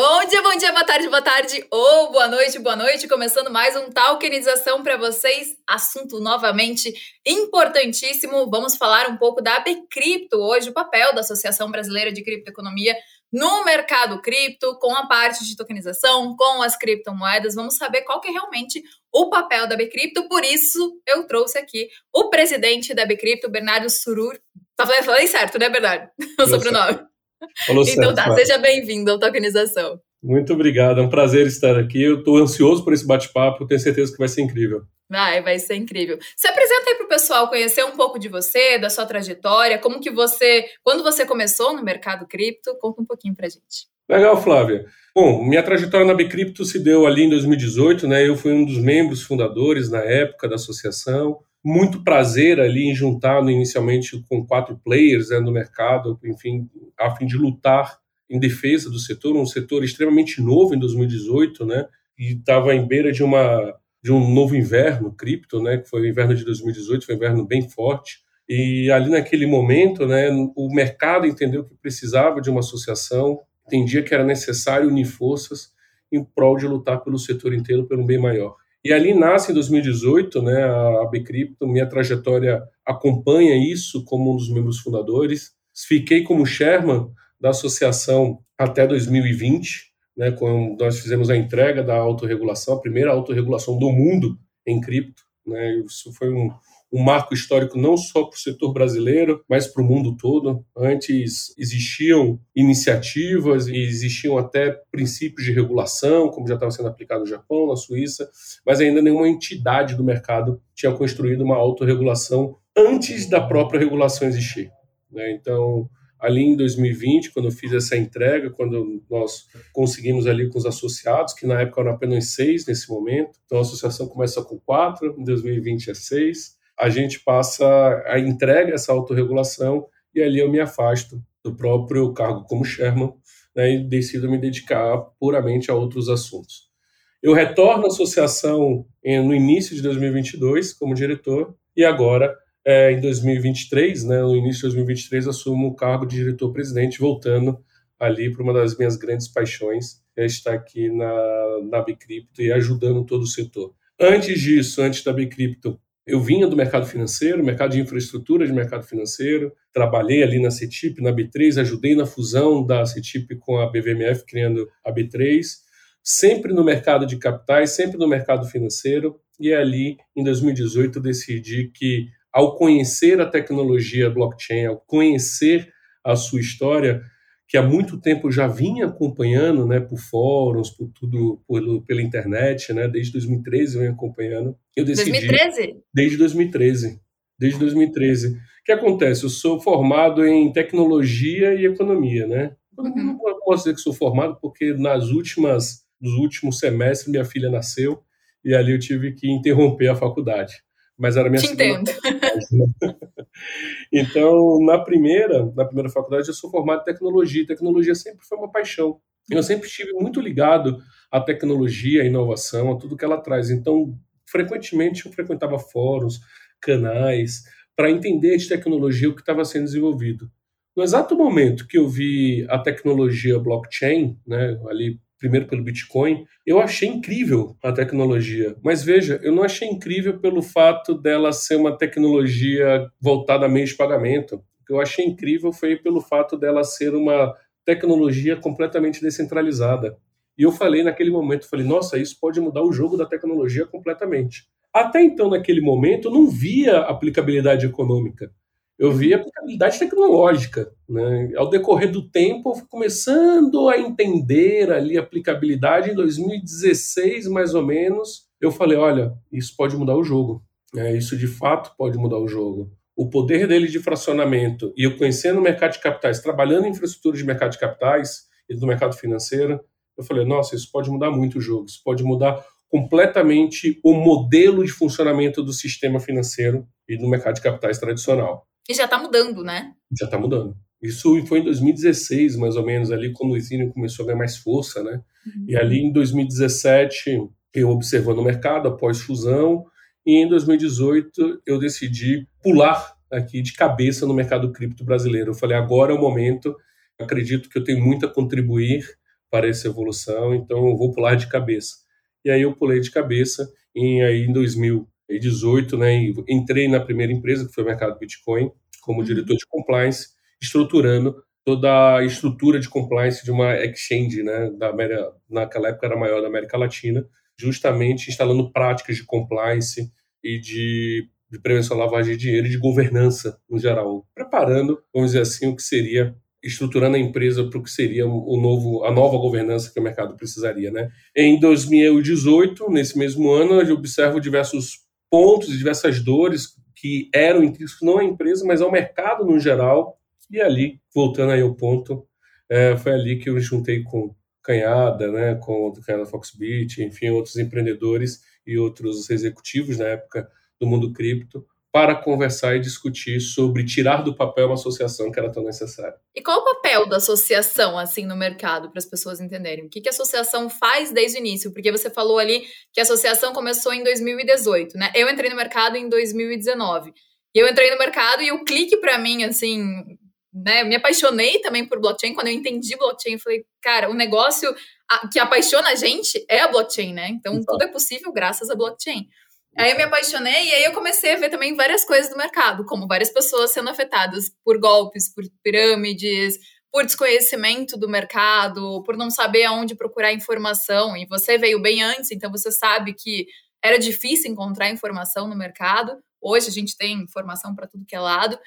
Bom dia, bom dia, boa tarde, boa tarde ou boa noite, boa noite. Começando mais um Talkenização para vocês. Assunto novamente importantíssimo. Vamos falar um pouco da Cripto hoje, o papel da Associação Brasileira de Criptoeconomia no mercado cripto, com a parte de tokenização, com as criptomoedas. Vamos saber qual que é realmente o papel da Bcrypto. Por isso, eu trouxe aqui o presidente da Bcrypto, Bernardo Surur. Tá falei certo, né, Bernardo? O sobrenome. Então tá, seja bem-vindo à Tokenização. Muito obrigado, é um prazer estar aqui. Eu estou ansioso por esse bate-papo, tenho certeza que vai ser incrível. Vai, vai ser incrível. Se apresenta aí para o pessoal conhecer um pouco de você, da sua trajetória, como que você, quando você começou no mercado cripto, conta um pouquinho para gente. Legal, Flávia. Bom, minha trajetória na Bcrypto se deu ali em 2018, né? Eu fui um dos membros fundadores na época da associação. Muito prazer ali em juntar inicialmente com quatro players né, no mercado, enfim, a fim de lutar em defesa do setor, um setor extremamente novo em 2018, né? E estava em beira de uma de um novo inverno cripto, né? Que foi o inverno de 2018, foi um inverno bem forte. E ali naquele momento, né, o mercado entendeu que precisava de uma associação, entendia que era necessário unir forças em prol de lutar pelo setor inteiro, pelo bem maior. E ali nasce em 2018, né, a Bcrypto, minha trajetória acompanha isso como um dos membros fundadores. Fiquei como chairman da associação até 2020, né, quando nós fizemos a entrega da autorregulação, a primeira autorregulação do mundo em cripto. Né, isso foi um, um marco histórico não só para o setor brasileiro, mas para o mundo todo. Antes existiam iniciativas e existiam até princípios de regulação, como já estava sendo aplicado no Japão, na Suíça, mas ainda nenhuma entidade do mercado tinha construído uma autorregulação antes da própria regulação existir. Né? Então, ali em 2020, quando eu fiz essa entrega, quando nós conseguimos ali com os associados, que na época eram apenas seis nesse momento, então a associação começa com quatro, em 2020 é seis, a gente passa a entrega essa autorregulação e ali eu me afasto do próprio cargo como chairman né, e decido me dedicar puramente a outros assuntos. Eu retorno à associação no início de 2022 como diretor e agora é, em 2023, né, no início de 2023, assumo o cargo de diretor-presidente, voltando ali para uma das minhas grandes paixões, é estar aqui na, na Bicrypto e ajudando todo o setor. Antes disso, antes da Bicrypto, eu vinha do mercado financeiro, mercado de infraestrutura de mercado financeiro, trabalhei ali na CETIP, na B3, ajudei na fusão da CETIP com a BVMF, criando a B3, sempre no mercado de capitais, sempre no mercado financeiro, e ali, em 2018, eu decidi que ao conhecer a tecnologia blockchain, ao conhecer a sua história, que há muito tempo já vinha acompanhando, né, por fóruns, por tudo, por, pela internet, né, desde 2013 eu venho acompanhando. Eu decidi, 2013? Desde 2013. Desde 2013. O que acontece? Eu sou formado em tecnologia e economia, né? Uhum. Não posso dizer que sou formado porque nas últimas, nos últimos semestres minha filha nasceu e ali eu tive que interromper a faculdade mas era minha Te segunda faculdade. Então, na primeira, na primeira faculdade, eu sou formado em tecnologia. Tecnologia sempre foi uma paixão. Eu sempre estive muito ligado à tecnologia, à inovação, a tudo que ela traz. Então, frequentemente eu frequentava fóruns, canais, para entender de tecnologia o que estava sendo desenvolvido. No exato momento que eu vi a tecnologia blockchain, né, ali primeiro pelo Bitcoin. Eu achei incrível a tecnologia, mas veja, eu não achei incrível pelo fato dela ser uma tecnologia voltada a meio de pagamento. O que eu achei incrível foi pelo fato dela ser uma tecnologia completamente descentralizada. E eu falei naquele momento, falei, nossa, isso pode mudar o jogo da tecnologia completamente. Até então, naquele momento, eu não via aplicabilidade econômica eu vi a aplicabilidade tecnológica. Né? Ao decorrer do tempo, eu fui começando a entender ali a aplicabilidade. Em 2016, mais ou menos, eu falei: olha, isso pode mudar o jogo. É, isso de fato pode mudar o jogo. O poder dele de fracionamento e eu conhecendo o mercado de capitais, trabalhando em infraestrutura de mercado de capitais e do mercado financeiro, eu falei: nossa, isso pode mudar muito o jogo. Isso pode mudar completamente o modelo de funcionamento do sistema financeiro e do mercado de capitais tradicional. E já está mudando, né? Já está mudando. Isso foi em 2016, mais ou menos, ali quando o Ethereum começou a ganhar mais força, né? Uhum. E ali em 2017, eu observando o mercado após fusão, e em 2018 eu decidi pular aqui de cabeça no mercado cripto brasileiro. Eu falei, agora é o momento, acredito que eu tenho muito a contribuir para essa evolução, então eu vou pular de cabeça. E aí eu pulei de cabeça em, aí, em 2018, né, entrei na primeira empresa, que foi o mercado Bitcoin, como uhum. diretor de compliance, estruturando toda a estrutura de compliance de uma exchange, né, da América, naquela época era maior da América Latina, justamente instalando práticas de compliance e de, de prevenção à lavagem de dinheiro e de governança no geral, preparando, vamos dizer assim, o que seria estruturando a empresa para o que seria o novo, a nova governança que o mercado precisaria, né? Em 2018, nesse mesmo ano, eu observo diversos pontos diversas dores que eram intrínsecos não à empresa, mas ao mercado no geral. E ali, voltando aí ao ponto, é, foi ali que eu me juntei com Canhada, né, com o Canhada Foxbit, enfim, outros empreendedores e outros executivos na época do mundo cripto, para conversar e discutir sobre tirar do papel uma associação que era tão necessária. E qual o papel da associação assim no mercado para as pessoas entenderem? O que, que a associação faz desde o início? Porque você falou ali que a associação começou em 2018, né? Eu entrei no mercado em 2019. E eu entrei no mercado e o clique para mim assim, né, me apaixonei também por blockchain quando eu entendi blockchain, eu falei, cara, o negócio que apaixona a gente é a blockchain, né? Então Exato. tudo é possível graças à blockchain. Aí eu me apaixonei e aí eu comecei a ver também várias coisas do mercado, como várias pessoas sendo afetadas por golpes, por pirâmides, por desconhecimento do mercado, por não saber aonde procurar informação. E você veio bem antes, então você sabe que era difícil encontrar informação no mercado. Hoje a gente tem informação para tudo que é lado.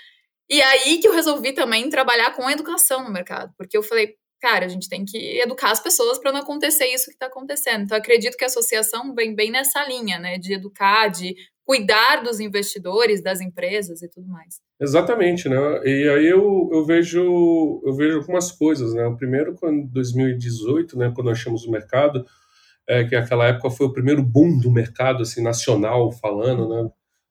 E aí que eu resolvi também trabalhar com educação no mercado, porque eu falei, cara, a gente tem que educar as pessoas para não acontecer isso que está acontecendo. Então, acredito que a associação vem bem nessa linha, né, de educar, de cuidar dos investidores, das empresas e tudo mais. Exatamente, né? E aí eu, eu vejo eu vejo algumas coisas, né? O primeiro, quando 2018, né, quando nós chamamos o mercado, é que aquela época foi o primeiro boom do mercado assim nacional falando, né?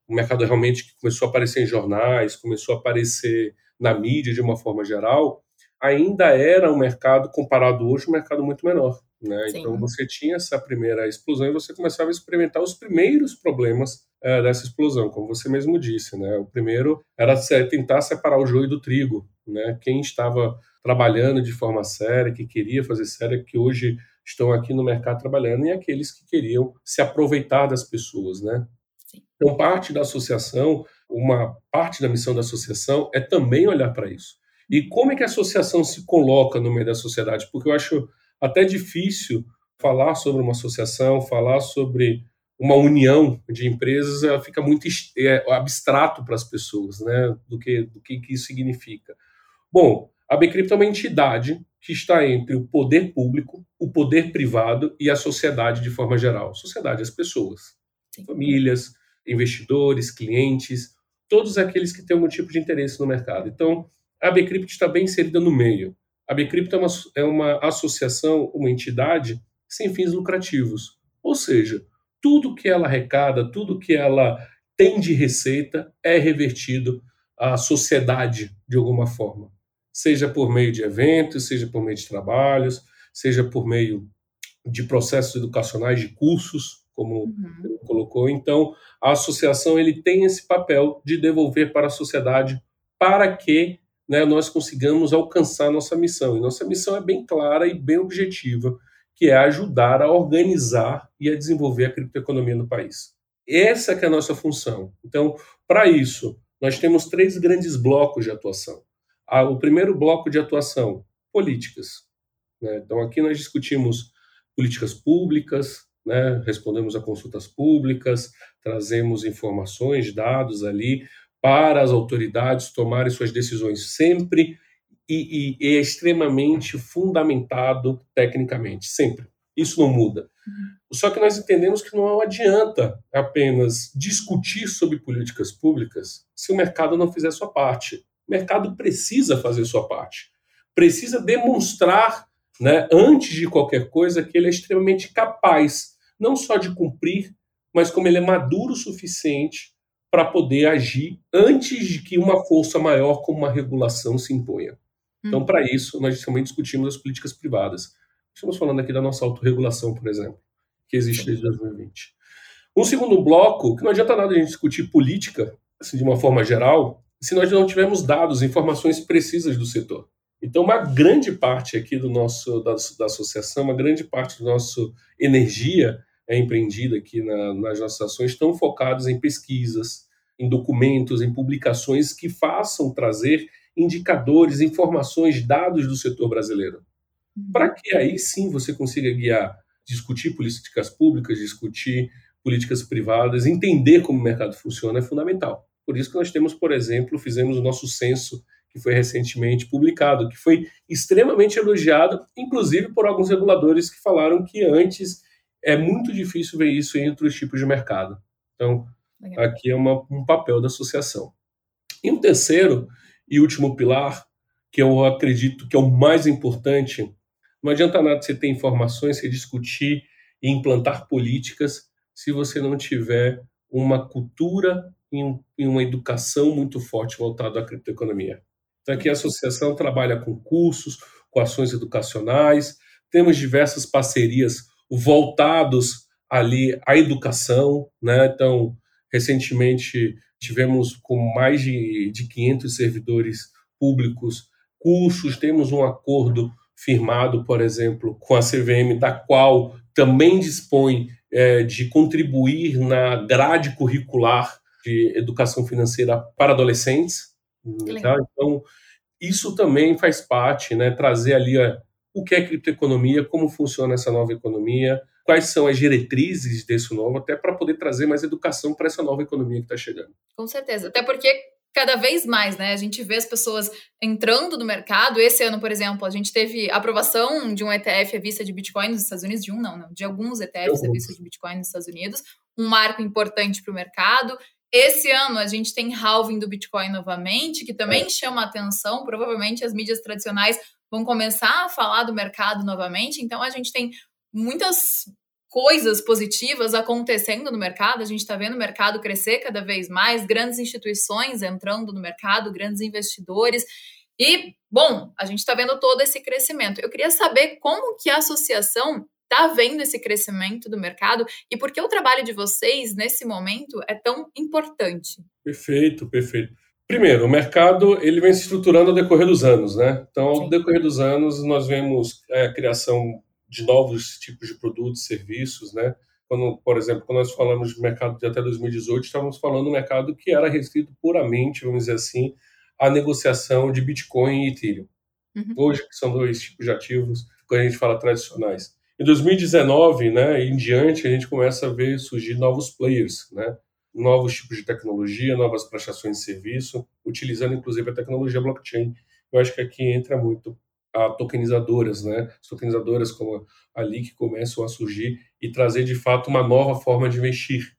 O mercado realmente começou a aparecer em jornais, começou a aparecer na mídia de uma forma geral ainda era um mercado, comparado hoje, um mercado muito menor. Né? Então você tinha essa primeira explosão e você começava a experimentar os primeiros problemas é, dessa explosão, como você mesmo disse. Né? O primeiro era tentar separar o joio do trigo. Né? Quem estava trabalhando de forma séria, que queria fazer séria, que hoje estão aqui no mercado trabalhando, e aqueles que queriam se aproveitar das pessoas. Né? Então, parte da associação, uma parte da missão da associação é também olhar para isso. E como é que a associação se coloca no meio da sociedade? Porque eu acho até difícil falar sobre uma associação, falar sobre uma união de empresas, ela fica muito é, abstrato para as pessoas, né? Do que, do que, que isso significa. Bom, a Bcrypto é uma entidade que está entre o poder público, o poder privado e a sociedade de forma geral. Sociedade, as pessoas, famílias, investidores, clientes, todos aqueles que têm algum tipo de interesse no mercado. Então, a Bcrypt está bem inserida no meio. A Bcrypt é uma, é uma associação, uma entidade sem fins lucrativos. Ou seja, tudo que ela arrecada, tudo que ela tem de receita é revertido à sociedade de alguma forma. Seja por meio de eventos, seja por meio de trabalhos, seja por meio de processos educacionais, de cursos, como uhum. colocou. Então, a associação ele tem esse papel de devolver para a sociedade para que né, nós consigamos alcançar nossa missão. E nossa missão é bem clara e bem objetiva, que é ajudar a organizar e a desenvolver a criptoeconomia no país. Essa é a nossa função. Então, para isso, nós temos três grandes blocos de atuação. O primeiro bloco de atuação, políticas. Né? Então, aqui nós discutimos políticas públicas, né? respondemos a consultas públicas, trazemos informações, dados ali para as autoridades tomarem suas decisões sempre e, e, e é extremamente fundamentado tecnicamente, sempre. Isso não muda. Uhum. Só que nós entendemos que não adianta apenas discutir sobre políticas públicas se o mercado não fizer sua parte. O mercado precisa fazer sua parte. Precisa demonstrar, né, antes de qualquer coisa, que ele é extremamente capaz, não só de cumprir, mas como ele é maduro o suficiente para poder agir antes de que uma força maior como uma regulação se imponha. Então, para isso, nós também discutimos as políticas privadas. Estamos falando aqui da nossa autorregulação, por exemplo, que existe desde 2020. Um segundo bloco, que não adianta nada a gente discutir política, assim, de uma forma geral, se nós não tivermos dados, informações precisas do setor. Então, uma grande parte aqui do nosso da, da associação, uma grande parte da nossa energia é empreendida aqui na, nas nossas ações, estão focados em pesquisas, em documentos, em publicações que façam trazer indicadores, informações, dados do setor brasileiro. Uhum. Para que aí sim você consiga guiar, discutir políticas públicas, discutir políticas privadas, entender como o mercado funciona é fundamental. Por isso que nós temos, por exemplo, fizemos o nosso censo que foi recentemente publicado, que foi extremamente elogiado, inclusive por alguns reguladores que falaram que antes é muito difícil ver isso entre os tipos de mercado. Então, Legal. aqui é uma, um papel da associação. E um terceiro e último pilar, que eu acredito que é o mais importante, não adianta nada você ter informações, você discutir e implantar políticas se você não tiver uma cultura e uma educação muito forte voltada à criptoeconomia. Então, aqui a associação trabalha com cursos, com ações educacionais, temos diversas parcerias voltados ali à educação, né? Então, recentemente tivemos com mais de, de 500 servidores públicos cursos, temos um acordo firmado, por exemplo, com a CVM, da qual também dispõe é, de contribuir na grade curricular de educação financeira para adolescentes. Tá? Então, isso também faz parte, né, trazer ali a, o que é criptoeconomia, como funciona essa nova economia, quais são as diretrizes desse novo, até para poder trazer mais educação para essa nova economia que está chegando. Com certeza, até porque cada vez mais, né? A gente vê as pessoas entrando no mercado. Esse ano, por exemplo, a gente teve aprovação de um ETF à vista de Bitcoin nos Estados Unidos, de um não, não de alguns ETFs à vista de Bitcoin nos Estados Unidos, um marco importante para o mercado. Esse ano a gente tem halving do Bitcoin novamente, que também é. chama atenção. Provavelmente as mídias tradicionais vão começar a falar do mercado novamente. Então a gente tem muitas coisas positivas acontecendo no mercado. A gente está vendo o mercado crescer cada vez mais, grandes instituições entrando no mercado, grandes investidores. E, bom, a gente está vendo todo esse crescimento. Eu queria saber como que a associação está vendo esse crescimento do mercado e por que o trabalho de vocês nesse momento é tão importante. Perfeito, perfeito. Primeiro, o mercado ele vem se estruturando ao decorrer dos anos, né? Então, ao decorrer dos anos, nós vemos é, a criação de novos tipos de produtos, serviços, né? Quando, por exemplo, quando nós falamos de mercado de até 2018, estávamos falando de um mercado que era restrito puramente, vamos dizer assim, à negociação de Bitcoin e Ethereum. Uhum. Hoje, que são dois tipos de ativos, quando a gente fala tradicionais. Em 2019, né, em diante, a gente começa a ver surgir novos players, né, novos tipos de tecnologia, novas prestações de serviço, utilizando inclusive a tecnologia blockchain. Eu acho que aqui entra muito a tokenizadoras, né, as tokenizadoras como ali que começam a surgir e trazer de fato uma nova forma de investir,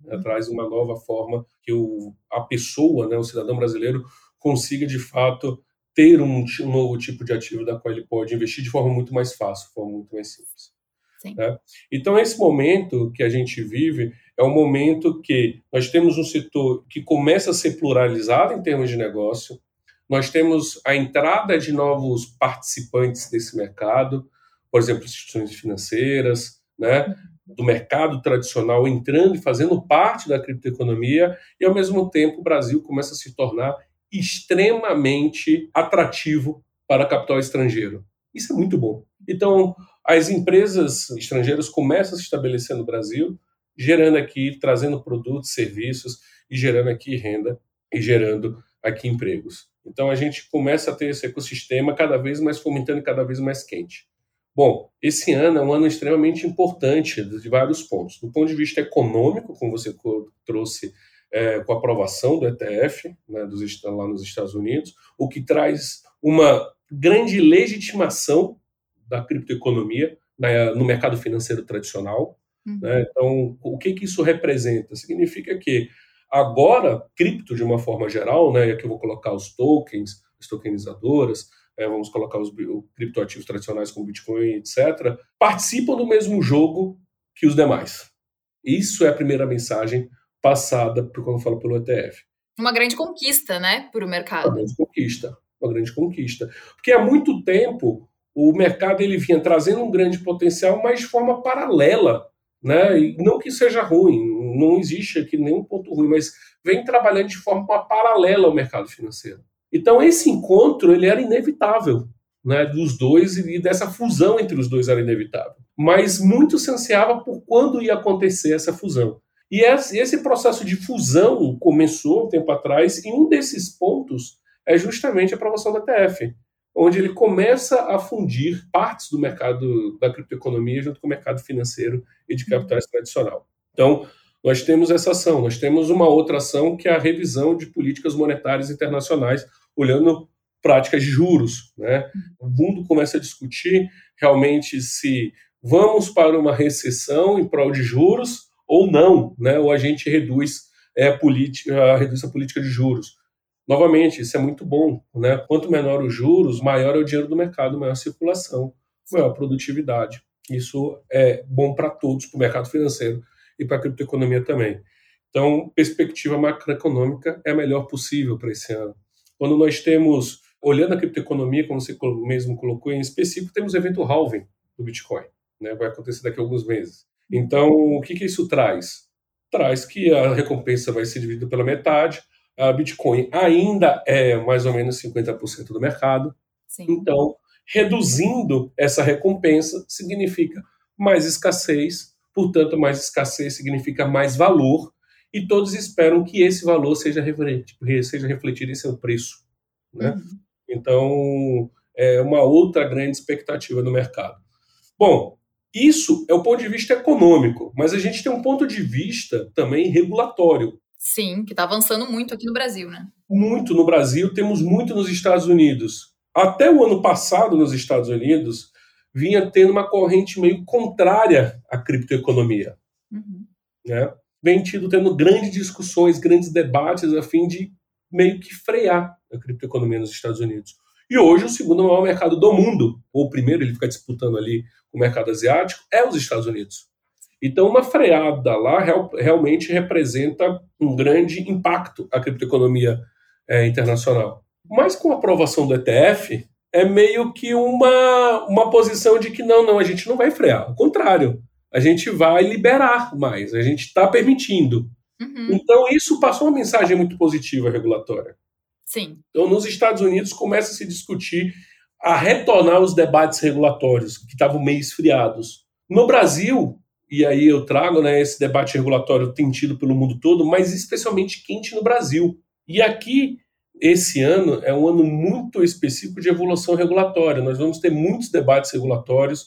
né, traz uma nova forma que o, a pessoa, né, o cidadão brasileiro consiga de fato ter um, um, novo tipo de ativo da qual ele pode investir de forma muito mais fácil, de forma muito mais simples. Né? Então, esse momento que a gente vive é um momento que nós temos um setor que começa a ser pluralizado em termos de negócio, nós temos a entrada de novos participantes desse mercado, por exemplo, instituições financeiras, né, do mercado tradicional entrando e fazendo parte da criptoeconomia, e ao mesmo tempo o Brasil começa a se tornar extremamente atrativo para capital estrangeiro. Isso é muito bom. Então, as empresas estrangeiras começam a se estabelecer no Brasil, gerando aqui, trazendo produtos, serviços e gerando aqui renda e gerando aqui empregos. Então a gente começa a ter esse ecossistema cada vez mais fomentando cada vez mais quente. Bom, esse ano é um ano extremamente importante de vários pontos. Do ponto de vista econômico, como você trouxe é, com a aprovação do ETF né, dos, lá nos Estados Unidos, o que traz uma grande legitimação da criptoeconomia né, no mercado financeiro tradicional. Uhum. Né? Então, o que, que isso representa? Significa que agora, cripto de uma forma geral, né, e aqui eu vou colocar os tokens, as tokenizadoras, é, vamos colocar os criptoativos tradicionais como Bitcoin, etc., participam do mesmo jogo que os demais. Isso é a primeira mensagem passada quando falo pelo ETF. Uma grande conquista, né, para o mercado. Uma grande conquista, uma grande conquista. Porque há muito tempo o mercado ele vinha trazendo um grande potencial, mas de forma paralela, né? E não que seja ruim, não existe aqui nenhum ponto ruim, mas vem trabalhando de forma paralela ao mercado financeiro. Então esse encontro ele era inevitável, né, dos dois e dessa fusão entre os dois era inevitável. Mas muito se ansiava por quando ia acontecer essa fusão. E esse processo de fusão começou um tempo atrás, e um desses pontos é justamente a aprovação da TF, onde ele começa a fundir partes do mercado da criptoeconomia junto com o mercado financeiro e de capitais tradicional. Então, nós temos essa ação, nós temos uma outra ação que é a revisão de políticas monetárias internacionais, olhando práticas de juros. Né? O mundo começa a discutir realmente se vamos para uma recessão em prol de juros ou não, né? ou a gente reduz, é, a, política, reduz a política de juros. Novamente, isso é muito bom. Né? Quanto menor os juros, maior é o dinheiro do mercado, maior a circulação, maior a produtividade. Isso é bom para todos, para o mercado financeiro e para a criptoeconomia também. Então, perspectiva macroeconômica é a melhor possível para esse ano. Quando nós temos, olhando a criptoeconomia, como você mesmo colocou em específico, temos o evento halving do Bitcoin, né? vai acontecer daqui a alguns meses. Então, o que, que isso traz? Traz que a recompensa vai ser dividida pela metade, a Bitcoin ainda é mais ou menos 50% do mercado. Sim. Então, reduzindo essa recompensa significa mais escassez, portanto, mais escassez significa mais valor, e todos esperam que esse valor seja refletido, seja refletido em seu preço. Né? Uhum. Então, é uma outra grande expectativa no mercado. Bom, isso é o ponto de vista econômico, mas a gente tem um ponto de vista também regulatório. Sim, que está avançando muito aqui no Brasil, né? Muito no Brasil, temos muito nos Estados Unidos. Até o ano passado, nos Estados Unidos, vinha tendo uma corrente meio contrária à criptoeconomia. Uhum. Né? Vem tido tendo grandes discussões, grandes debates a fim de meio que frear a criptoeconomia nos Estados Unidos. E hoje o segundo maior mercado do mundo, ou o primeiro, ele fica disputando ali o mercado asiático, é os Estados Unidos. Então, uma freada lá real, realmente representa um grande impacto à criptoeconomia é, internacional. Mas com a aprovação do ETF, é meio que uma, uma posição de que não, não, a gente não vai frear. Ao contrário, a gente vai liberar mais, a gente está permitindo. Uhum. Então, isso passou uma mensagem muito positiva regulatória. Sim. Então, nos Estados Unidos, começa a se discutir a retornar os debates regulatórios que estavam meio esfriados. No Brasil, e aí eu trago, né, esse debate regulatório tem tido pelo mundo todo, mas especialmente quente no Brasil. E aqui, esse ano é um ano muito específico de evolução regulatória. Nós vamos ter muitos debates regulatórios.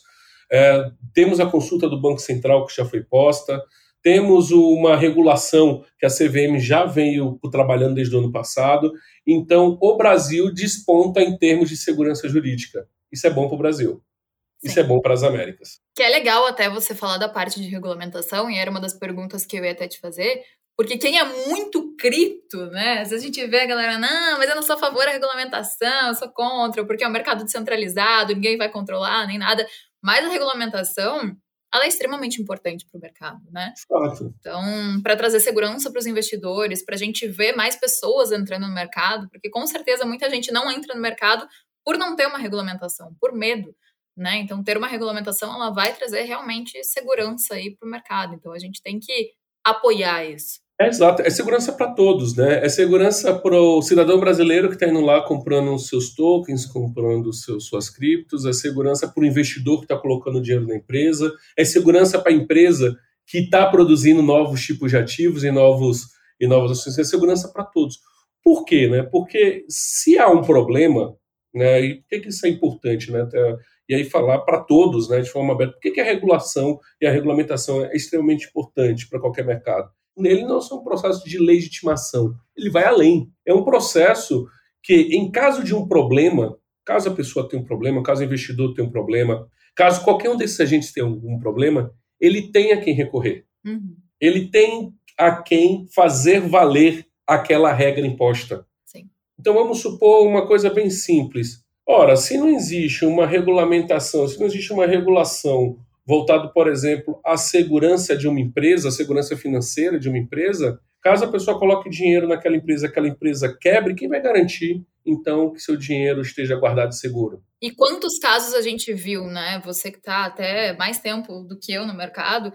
É, temos a consulta do Banco Central que já foi posta, temos uma regulação que a CVM já veio trabalhando desde o ano passado. Então, o Brasil desponta em termos de segurança jurídica. Isso é bom para o Brasil. Isso é bom para as Américas. Que é legal até você falar da parte de regulamentação, e era uma das perguntas que eu ia até te fazer, porque quem é muito cripto, né? Às vezes a gente vê a galera, não, mas eu não sou a favor da regulamentação, eu sou contra, porque é um mercado descentralizado, ninguém vai controlar, nem nada. Mas a regulamentação, ela é extremamente importante para o mercado, né? Fato. Então, para trazer segurança para os investidores, para a gente ver mais pessoas entrando no mercado, porque com certeza muita gente não entra no mercado por não ter uma regulamentação, por medo. Né? Então, ter uma regulamentação ela vai trazer realmente segurança para o mercado. Então, a gente tem que apoiar isso. É exato, é segurança para todos, né? É segurança para o cidadão brasileiro que está indo lá comprando os seus tokens, comprando seus, suas criptos, é segurança para o investidor que está colocando dinheiro na empresa, é segurança para a empresa que está produzindo novos tipos de ativos e novos e novas ações, é segurança para todos. Por quê, né? Porque se há um problema, né? E por que, que isso é importante, né? E aí falar para todos, né, de forma aberta, por que, a regulação e a regulamentação é extremamente importante para qualquer mercado. Ele não é um processo de legitimação, ele vai além. É um processo que, em caso de um problema, caso a pessoa tenha um problema, caso o investidor tenha um problema, caso qualquer um desses agentes tenha algum problema, ele tem a quem recorrer. Uhum. Ele tem a quem fazer valer aquela regra imposta. Sim. Então vamos supor uma coisa bem simples. Ora, se não existe uma regulamentação, se não existe uma regulação voltado, por exemplo, à segurança de uma empresa, à segurança financeira de uma empresa, caso a pessoa coloque dinheiro naquela empresa, aquela empresa quebre, quem vai garantir então que seu dinheiro esteja guardado seguro? E quantos casos a gente viu, né? Você que está até mais tempo do que eu no mercado,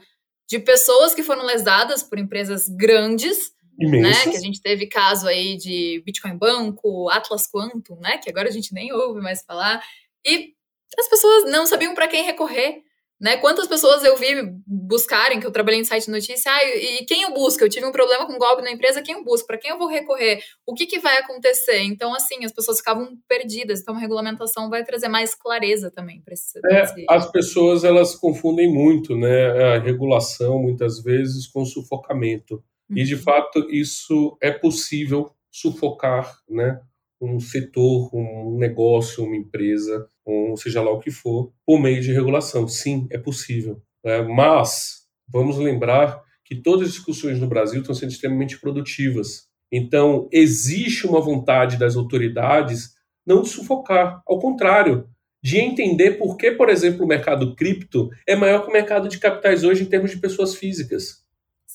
de pessoas que foram lesadas por empresas grandes Imensas. Né? Que a gente teve caso aí de Bitcoin Banco, Atlas Quantum, né? Que agora a gente nem ouve mais falar. E as pessoas não sabiam para quem recorrer. Né? Quantas pessoas eu vi buscarem, que eu trabalhei em site de notícia, ah, e quem eu busco? Eu tive um problema com golpe na empresa, quem eu busco? Para quem eu vou recorrer? O que, que vai acontecer? Então, assim, as pessoas ficavam perdidas. Então, a regulamentação vai trazer mais clareza também para esse, é, esse... As pessoas, elas confundem muito, né? A regulação, muitas vezes, com sufocamento. E, de fato, isso é possível sufocar, né? Um setor, um negócio, uma empresa, ou seja lá o que for, por meio de regulação. Sim, é possível. É, mas vamos lembrar que todas as discussões no Brasil estão sendo extremamente produtivas. Então, existe uma vontade das autoridades não de sufocar, ao contrário, de entender por que, por exemplo, o mercado cripto é maior que o mercado de capitais hoje em termos de pessoas físicas.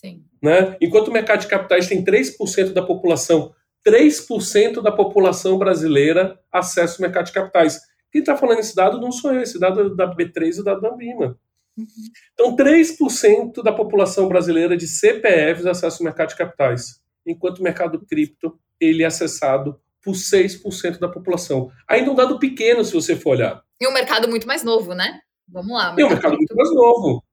Sim. Né? Enquanto o mercado de capitais tem 3% da população, 3% da população brasileira acessa o mercado de capitais. Quem está falando esse dado não sou eu, esse dado é da B3 e da Ambima. Uhum. Então, 3% da população brasileira de CPFs acessa o mercado de capitais, enquanto o mercado cripto ele é acessado por 6% da população. Ainda um dado pequeno, se você for olhar. E um mercado muito mais novo, né? Vamos lá. E um mercado muito mais novo.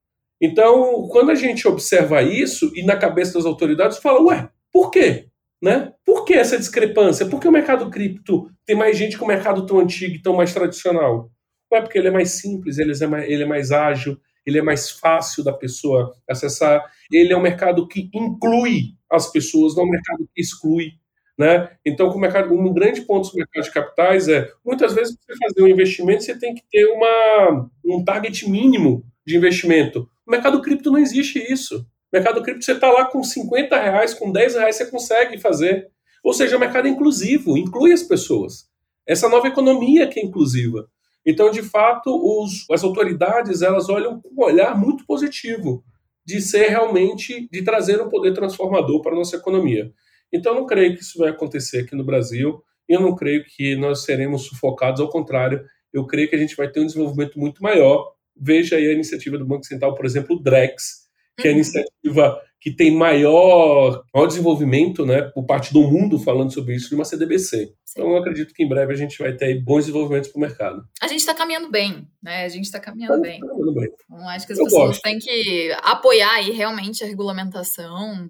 Então, quando a gente observa isso e na cabeça das autoridades fala, ué, por quê? Né? Por que essa discrepância? Por que o mercado cripto tem mais gente que o mercado tão antigo e tão mais tradicional? Não é porque ele é mais simples, ele é mais, ele é mais ágil, ele é mais fácil da pessoa acessar. Ele é um mercado que inclui as pessoas, não é um mercado que exclui. Né? Então, mercado, um grande ponto do mercado de capitais é, muitas vezes, para você fazer um investimento, você tem que ter uma, um target mínimo de investimento. Mercado cripto não existe isso. Mercado cripto, você está lá com 50 reais, com 10 reais, você consegue fazer. Ou seja, o mercado é inclusivo, inclui as pessoas. Essa nova economia que é inclusiva. Então, de fato, os, as autoridades elas olham com um olhar muito positivo de ser realmente, de trazer um poder transformador para a nossa economia. Então, eu não creio que isso vai acontecer aqui no Brasil, e eu não creio que nós seremos sufocados, ao contrário, eu creio que a gente vai ter um desenvolvimento muito maior. Veja aí a iniciativa do Banco Central, por exemplo, o DREX, que é a uhum. iniciativa que tem maior, maior desenvolvimento, né, por parte do mundo falando sobre isso, de uma CDBC. Então, eu acredito que em breve a gente vai ter bons desenvolvimentos para o mercado. A gente está caminhando bem, né? A gente está caminhando tá bem. Caminhando bem. Então, acho que as eu pessoas gosto. têm que apoiar aí realmente a regulamentação.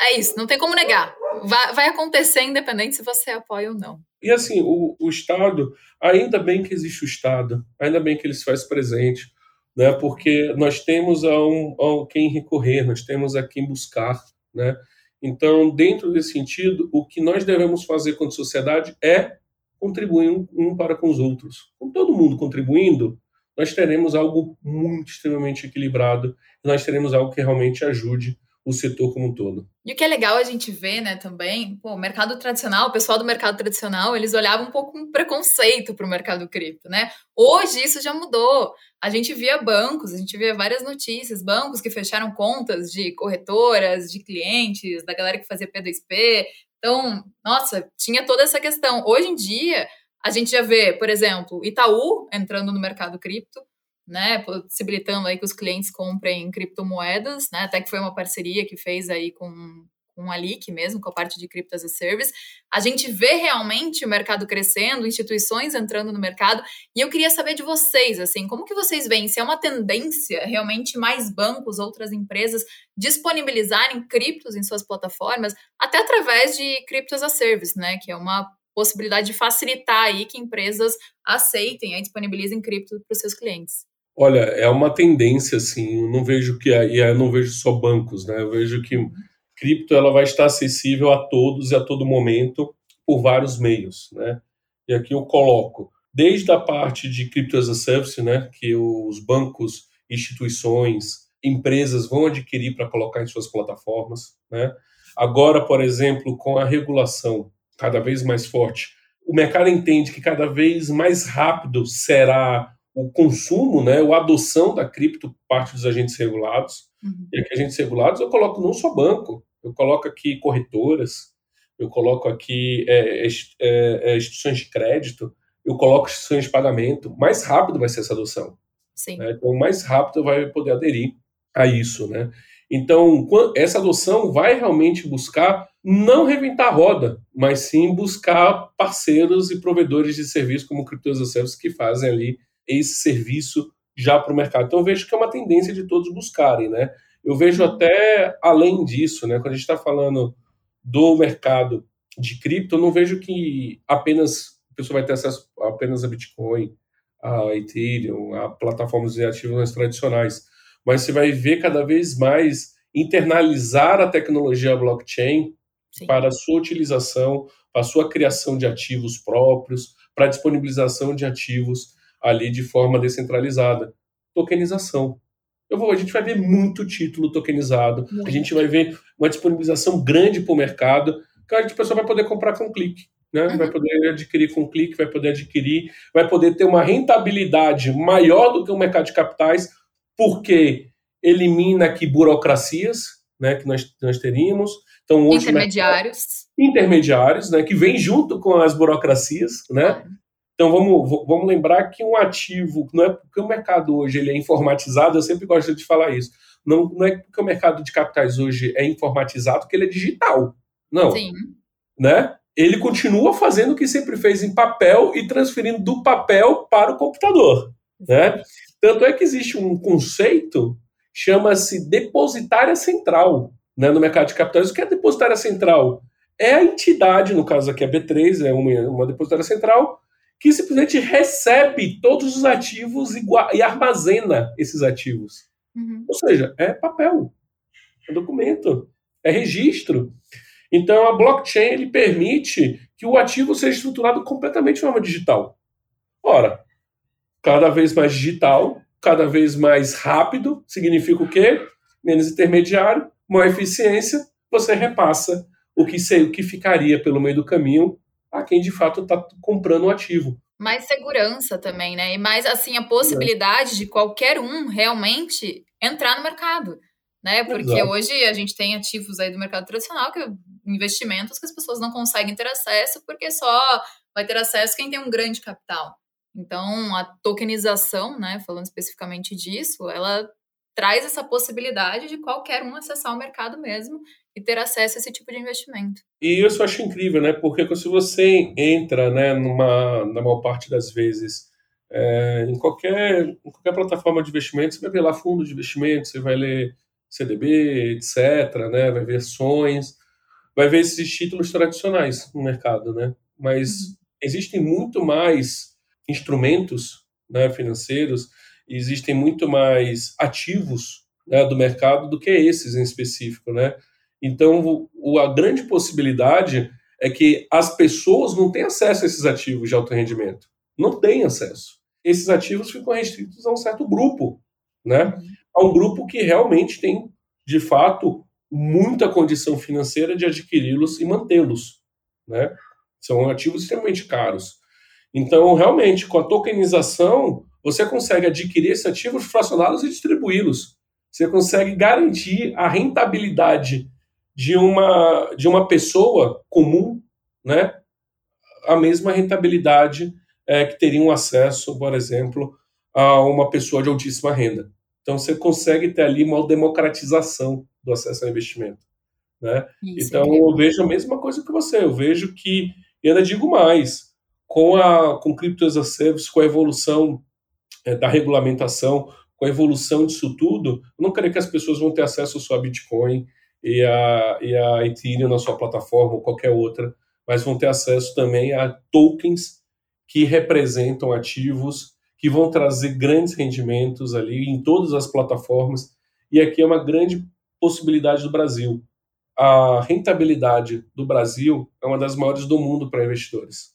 É isso, não tem como negar. Vai, vai acontecer independente se você apoia ou não. E assim, o, o Estado, ainda bem que existe o Estado, ainda bem que ele se faz presente né? Porque nós temos a, um, a quem recorrer, nós temos a quem buscar, né? Então, dentro desse sentido, o que nós devemos fazer como sociedade é contribuir um, um para com os outros. Com todo mundo contribuindo, nós teremos algo muito extremamente equilibrado, nós teremos algo que realmente ajude o setor como um todo. E o que é legal a gente ver, né, também, pô, o mercado tradicional, o pessoal do mercado tradicional, eles olhavam um pouco com preconceito para o mercado cripto, né? Hoje isso já mudou. A gente via bancos, a gente via várias notícias, bancos que fecharam contas de corretoras, de clientes, da galera que fazia P2P. Então, nossa, tinha toda essa questão. Hoje em dia, a gente já vê, por exemplo, Itaú entrando no mercado cripto, né, possibilitando aí que os clientes comprem criptomoedas, né, até que foi uma parceria que fez aí com, com a LIC mesmo, com a parte de Crypto as a Service. A gente vê realmente o mercado crescendo, instituições entrando no mercado, e eu queria saber de vocês, assim, como que vocês veem, se é uma tendência realmente mais bancos, outras empresas disponibilizarem criptos em suas plataformas, até através de Crypto as a Service, né, que é uma possibilidade de facilitar aí que empresas aceitem e disponibilizem cripto para os seus clientes. Olha, é uma tendência, assim, eu não vejo que, e eu não vejo só bancos, né? Eu vejo que cripto ela vai estar acessível a todos e a todo momento por vários meios, né? E aqui eu coloco desde a parte de crypto as a service, né, que os bancos, instituições, empresas vão adquirir para colocar em suas plataformas, né? Agora, por exemplo, com a regulação cada vez mais forte, o mercado entende que cada vez mais rápido será o consumo, né, a adoção da cripto por parte dos agentes regulados. Uhum. E aqui, agentes regulados, eu coloco não só banco, eu coloco aqui corretoras, eu coloco aqui é, é, é, instituições de crédito, eu coloco instituições de pagamento. Mais rápido vai ser essa adoção. Né? Então, mais rápido vai poder aderir a isso. Né? Então, essa adoção vai realmente buscar não reventar a roda, mas sim buscar parceiros e provedores de serviço como Crypto as a Service que fazem ali esse serviço já para o mercado. Então eu vejo que é uma tendência de todos buscarem, né? Eu vejo até além disso, né? Quando a gente está falando do mercado de cripto, eu não vejo que apenas a pessoa vai ter acesso apenas a Bitcoin, a Ethereum, a plataformas de ativos mais tradicionais, mas você vai ver cada vez mais internalizar a tecnologia blockchain Sim. para a sua utilização, para a sua criação de ativos próprios, para a disponibilização de ativos ali de forma descentralizada. Tokenização. Eu vou, a gente vai ver muito título tokenizado, muito. a gente vai ver uma disponibilização grande para o mercado, que a pessoa vai poder comprar com um clique. Né? Uhum. Vai poder adquirir com um clique, vai poder adquirir, vai poder ter uma rentabilidade maior do que o mercado de capitais, porque elimina aqui burocracias né, que nós, nós teríamos. Então, hoje, intermediários. intermediários, né, que vem junto com as burocracias, né? Uhum. Então vamos, vamos lembrar que um ativo, não é porque o mercado hoje ele é informatizado, eu sempre gosto de falar isso. Não, não é porque o mercado de capitais hoje é informatizado que ele é digital. Não. Sim. Né? Ele continua fazendo o que sempre fez em papel e transferindo do papel para o computador. Né? Tanto é que existe um conceito chama-se depositária central né, no mercado de capitais. O que é depositária central? É a entidade, no caso aqui a B3, é uma, uma depositária central, que simplesmente recebe todos os ativos e, e armazena esses ativos. Uhum. Ou seja, é papel, é documento, é registro. Então, a blockchain ele permite que o ativo seja estruturado completamente de forma digital. Ora, cada vez mais digital, cada vez mais rápido, significa o quê? Menos intermediário, maior eficiência, você repassa o que, o que ficaria pelo meio do caminho a quem de fato está comprando o ativo. Mais segurança também, né? E mais assim a possibilidade é. de qualquer um realmente entrar no mercado, né? Porque Exato. hoje a gente tem ativos aí do mercado tradicional que investimentos que as pessoas não conseguem ter acesso porque só vai ter acesso quem tem um grande capital. Então, a tokenização, né, falando especificamente disso, ela traz essa possibilidade de qualquer um acessar o mercado mesmo e ter acesso a esse tipo de investimento. E isso eu acho incrível, né? Porque se você entra, né, numa, na maior parte das vezes, é, em, qualquer, em qualquer plataforma de investimento, você vai ver lá fundo de investimento, você vai ler CDB, etc., né? Vai ver ações, vai ver esses títulos tradicionais no mercado, né? Mas uhum. existem muito mais instrumentos né, financeiros, existem muito mais ativos né, do mercado do que esses em específico, né? Então, o, a grande possibilidade é que as pessoas não têm acesso a esses ativos de alto rendimento. Não têm acesso. Esses ativos ficam restritos a um certo grupo, né? Uhum. A um grupo que realmente tem, de fato, muita condição financeira de adquiri-los e mantê-los, né? São ativos extremamente caros. Então, realmente, com a tokenização, você consegue adquirir esses ativos, fracioná-los e distribuí-los. Você consegue garantir a rentabilidade de uma, de uma pessoa comum, né, a mesma rentabilidade é, que teria um acesso, por exemplo, a uma pessoa de altíssima renda. Então você consegue ter ali uma democratização do acesso ao investimento. Né? Isso, então é eu vejo a mesma coisa que você, eu vejo que, e ainda digo mais, com a com Crypto as a Service, com a evolução é, da regulamentação, com a evolução disso tudo, eu não creio que as pessoas vão ter acesso só a Bitcoin, e a, e a Ethereum na sua plataforma ou qualquer outra, mas vão ter acesso também a tokens que representam ativos que vão trazer grandes rendimentos ali em todas as plataformas. E aqui é uma grande possibilidade do Brasil. A rentabilidade do Brasil é uma das maiores do mundo para investidores.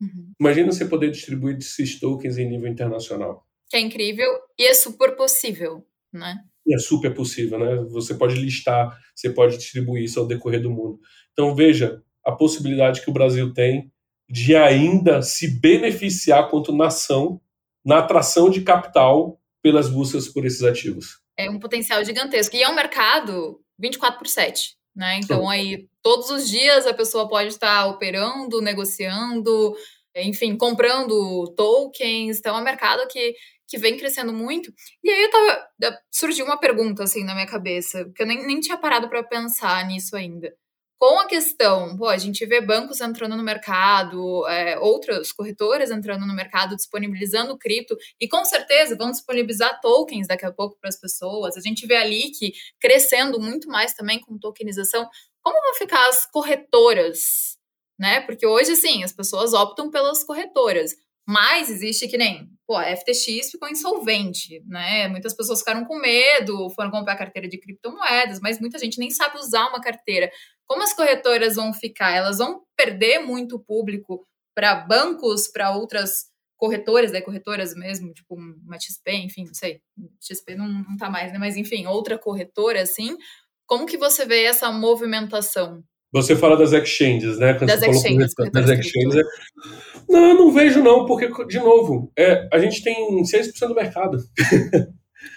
Uhum. Imagina você poder distribuir esses tokens em nível internacional. Que é incrível e é super possível, né? E é super possível, né? Você pode listar, você pode distribuir isso ao decorrer do mundo. Então veja a possibilidade que o Brasil tem de ainda se beneficiar quanto nação na atração de capital pelas buscas por esses ativos. É um potencial gigantesco. E é um mercado 24 por 7. Né? Então, aí, todos os dias a pessoa pode estar operando, negociando, enfim, comprando tokens. Então, é um mercado que que vem crescendo muito. E aí tava. Surgiu uma pergunta assim na minha cabeça, que eu nem, nem tinha parado para pensar nisso ainda. com a questão, pô, a gente vê bancos entrando no mercado, é, outras corretoras entrando no mercado, disponibilizando cripto, e com certeza vão disponibilizar tokens daqui a pouco para as pessoas. A gente vê ali que crescendo muito mais também com tokenização. Como vão ficar as corretoras? Né? Porque hoje, assim, as pessoas optam pelas corretoras. Mas existe que nem, pô, a FTX ficou insolvente, né? Muitas pessoas ficaram com medo, foram comprar carteira de criptomoedas, mas muita gente nem sabe usar uma carteira. Como as corretoras vão ficar? Elas vão perder muito público para bancos, para outras corretoras, né? Corretoras mesmo, tipo uma XP, enfim, não sei. XP não, não tá mais, né? Mas enfim, outra corretora, assim. Como que você vê essa movimentação? Você fala das exchanges, né? Quando das exchanges. das exchanges. É... Não, eu não vejo não, porque, de novo, é, a gente tem 6% do mercado.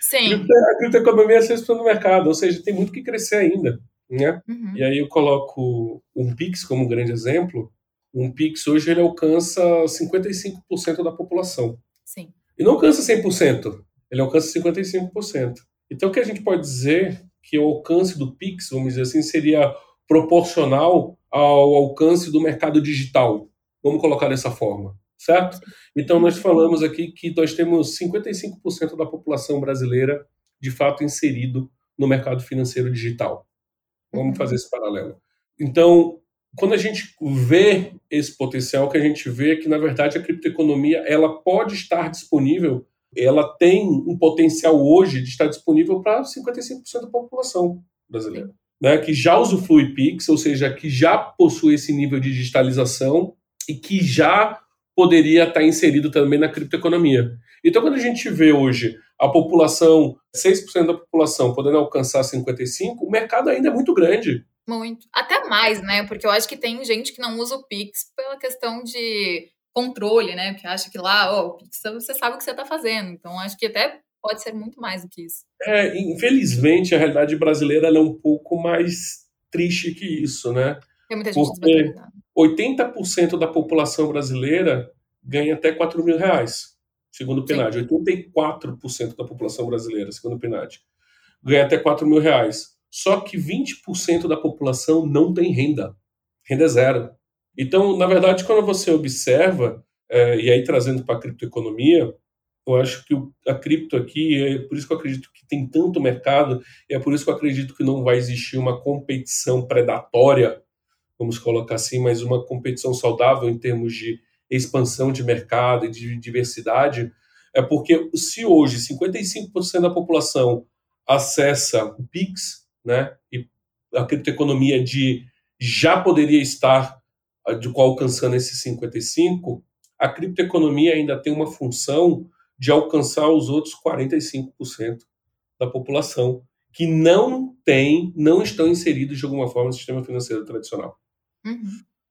Sim. A criptoeconomia é 6% do mercado, ou seja, tem muito que crescer ainda. Né? Uhum. E aí eu coloco um Pix como um grande exemplo. Um Pix hoje ele alcança 55% da população. Sim. E não alcança 100%, ele alcança 55%. Então o que a gente pode dizer que o alcance do Pix, vamos dizer assim, seria proporcional ao alcance do mercado digital. Vamos colocar dessa forma, certo? Então nós falamos aqui que nós temos 55% da população brasileira de fato inserido no mercado financeiro digital. Vamos fazer esse paralelo. Então, quando a gente vê esse potencial, que a gente vê que, na verdade, a criptoeconomia ela pode estar disponível, ela tem um potencial hoje de estar disponível para 55% da população brasileira. Né, que já usufrui Pix, ou seja, que já possui esse nível de digitalização e que já poderia estar inserido também na criptoeconomia. Então, quando a gente vê hoje a população, 6% da população podendo alcançar 55%, o mercado ainda é muito grande. Muito. Até mais, né? Porque eu acho que tem gente que não usa o Pix pela questão de controle, né? Porque acha que lá, ó, oh, o Pix você sabe o que você está fazendo. Então, acho que até pode ser muito mais do que isso. É, infelizmente, a realidade brasileira é um pouco mais triste que isso, né? Tem muita gente Porque 80% da população brasileira ganha até 4 mil reais segundo o PNAD. 84% da população brasileira, segundo o PNAD, ganha até 4 mil reais. Só que 20% da população não tem renda. Renda é zero. Então, na verdade, quando você observa, é, e aí trazendo para a criptoeconomia, eu acho que a cripto aqui, é por isso que eu acredito que tem tanto mercado, é por isso que eu acredito que não vai existir uma competição predatória, vamos colocar assim, mas uma competição saudável em termos de expansão de mercado e de diversidade, é porque se hoje 55% da população acessa o Pix, né, e a criptoeconomia de já poderia estar de alcançando esses 55, a criptoeconomia ainda tem uma função de alcançar os outros 45% da população que não tem, não estão inseridos de alguma forma no sistema financeiro tradicional. Uhum.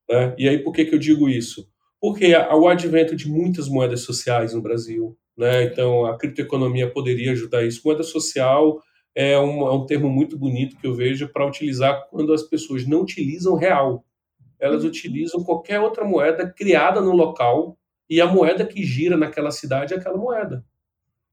Né? E aí por que, que eu digo isso? porque há o advento de muitas moedas sociais no Brasil, né? Então a criptoeconomia poderia ajudar isso. Moeda social é um, é um termo muito bonito que eu vejo para utilizar quando as pessoas não utilizam real, elas uhum. utilizam qualquer outra moeda criada no local e a moeda que gira naquela cidade é aquela moeda,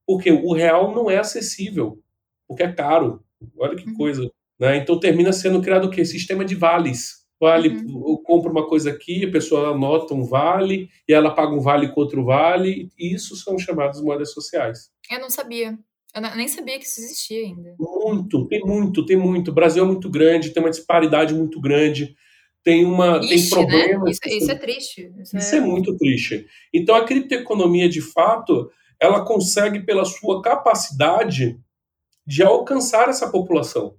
porque o real não é acessível, porque é caro. Olha que uhum. coisa, né? Então termina sendo criado o quê? Sistema de vales Vale, uhum. eu compro uma coisa aqui, a pessoa anota um vale e ela paga um vale com outro vale. E isso são chamadas moedas sociais. Eu não sabia. Eu nem sabia que isso existia ainda. Muito, tem muito, tem muito. O Brasil é muito grande, tem uma disparidade muito grande, tem uma Ixi, tem problemas. Né? Isso, isso, é triste. Isso, isso é... é muito triste. Então a criptoeconomia, de fato, ela consegue pela sua capacidade de alcançar essa população.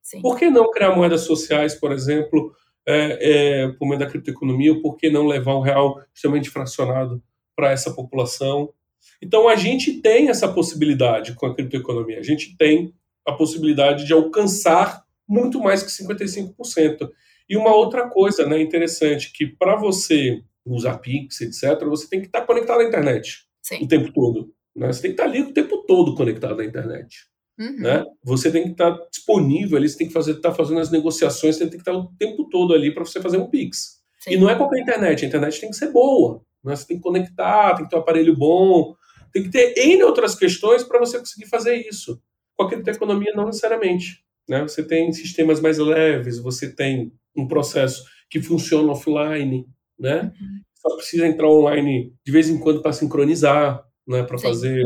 Sim. Por que não criar moedas sociais, por exemplo, é, é, por meio da criptoeconomia, por que não levar o real extremamente fracionado para essa população? Então, a gente tem essa possibilidade com a criptoeconomia, a gente tem a possibilidade de alcançar muito mais que 55%. E uma outra coisa né, interessante, que para você usar Pix, etc., você tem que estar conectado à internet Sim. o tempo todo. Né? Você tem que estar ali o tempo todo conectado à internet. Uhum. Né? Você tem que estar disponível ali, você tem que fazer, estar tá fazendo as negociações, você tem que estar o tempo todo ali para você fazer um Pix. Sim. E não é qualquer internet, a internet tem que ser boa. Né? Você tem que conectar, tem que ter um aparelho bom, tem que ter N outras questões para você conseguir fazer isso. Com a criptoeconomia, não necessariamente. Né? Você tem sistemas mais leves, você tem um processo que funciona offline, né? Uhum. Só precisa entrar online de vez em quando para sincronizar, né? Para fazer.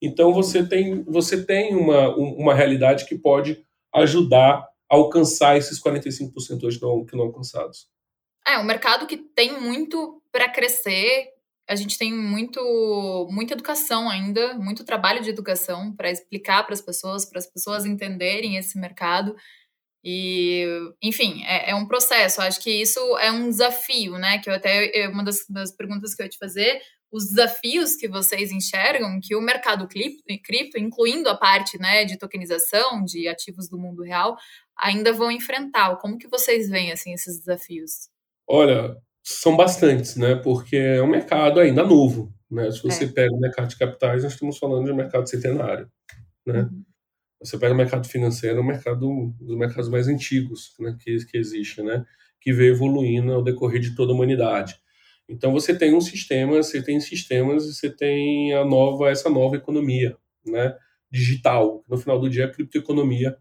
Então você tem você tem uma, uma realidade que pode ajudar a alcançar esses 45% hoje não, que não alcançados. É um mercado que tem muito para crescer. A gente tem muito, muita educação ainda, muito trabalho de educação para explicar para as pessoas, para as pessoas entenderem esse mercado. E, enfim, é, é, um processo. Acho que isso é um desafio, né? Que eu até é uma das, das, perguntas que eu ia te fazer, os desafios que vocês enxergam que o mercado cripto, incluindo a parte né, de tokenização de ativos do mundo real, ainda vão enfrentar. Como que vocês veem assim esses desafios? Olha, são bastantes, né? Porque é um mercado ainda novo, né? Se você é. pega o mercado de capitais, nós estamos falando de um mercado centenário, né? Uhum. Você pega o mercado financeiro, é um mercado um dos mercados mais antigos né, que, que existe, né? Que veio evoluindo ao decorrer de toda a humanidade. Então você tem um sistema, você tem sistemas e você tem a nova essa nova economia, né? Digital. No final do dia, a criptoeconomia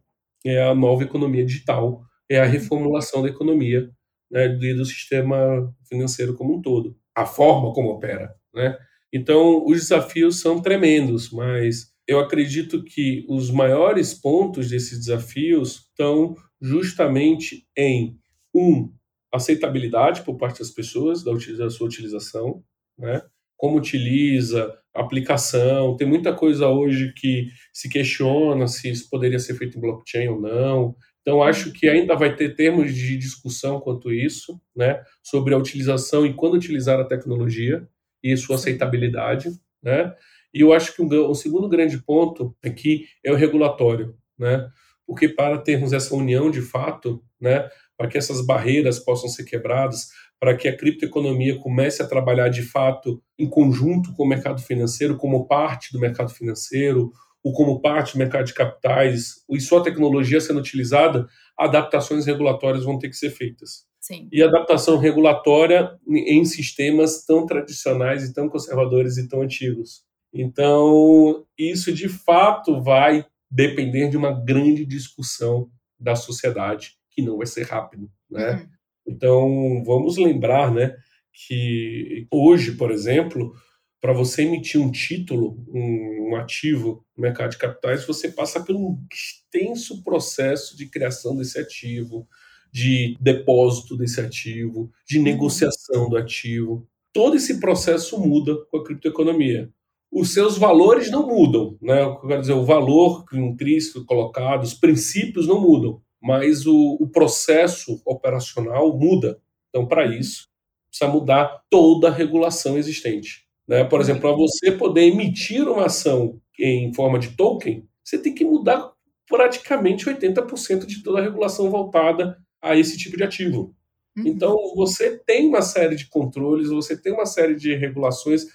é a nova economia digital, é a reformulação da economia né, do sistema financeiro como um todo, a forma como opera, né? Então, os desafios são tremendos, mas eu acredito que os maiores pontos desses desafios estão justamente em um aceitabilidade por parte das pessoas da, da sua utilização, né? Como utiliza, aplicação, tem muita coisa hoje que se questiona se isso poderia ser feito em blockchain ou não. Então, acho que ainda vai ter termos de discussão quanto isso, né, sobre a utilização e quando utilizar a tecnologia e sua aceitabilidade, né? E eu acho que um, um segundo grande ponto aqui é o regulatório, né? Porque para termos essa união de fato, né, para que essas barreiras possam ser quebradas, para que a criptoeconomia comece a trabalhar de fato em conjunto com o mercado financeiro, como parte do mercado financeiro, ou como parte do mercado de capitais, e sua tecnologia sendo utilizada, adaptações regulatórias vão ter que ser feitas. Sim. E adaptação regulatória em sistemas tão tradicionais e tão conservadores e tão antigos. Então, isso de fato vai depender de uma grande discussão da sociedade, que não vai ser rápido, né? Uhum. Então, vamos lembrar, né, que hoje, por exemplo, para você emitir um título, um, um, ativo no mercado de capitais, você passa por um extenso processo de criação desse ativo, de depósito desse ativo, de uhum. negociação do ativo. Todo esse processo muda com a criptoeconomia. Os seus valores não mudam, né? Eu quero dizer, o valor intrínseco colocado, os princípios não mudam, mas o, o processo operacional muda. Então, para isso, precisa mudar toda a regulação existente. Né? Por exemplo, para você poder emitir uma ação em forma de token, você tem que mudar praticamente 80% de toda a regulação voltada a esse tipo de ativo. Uhum. Então, você tem uma série de controles, você tem uma série de regulações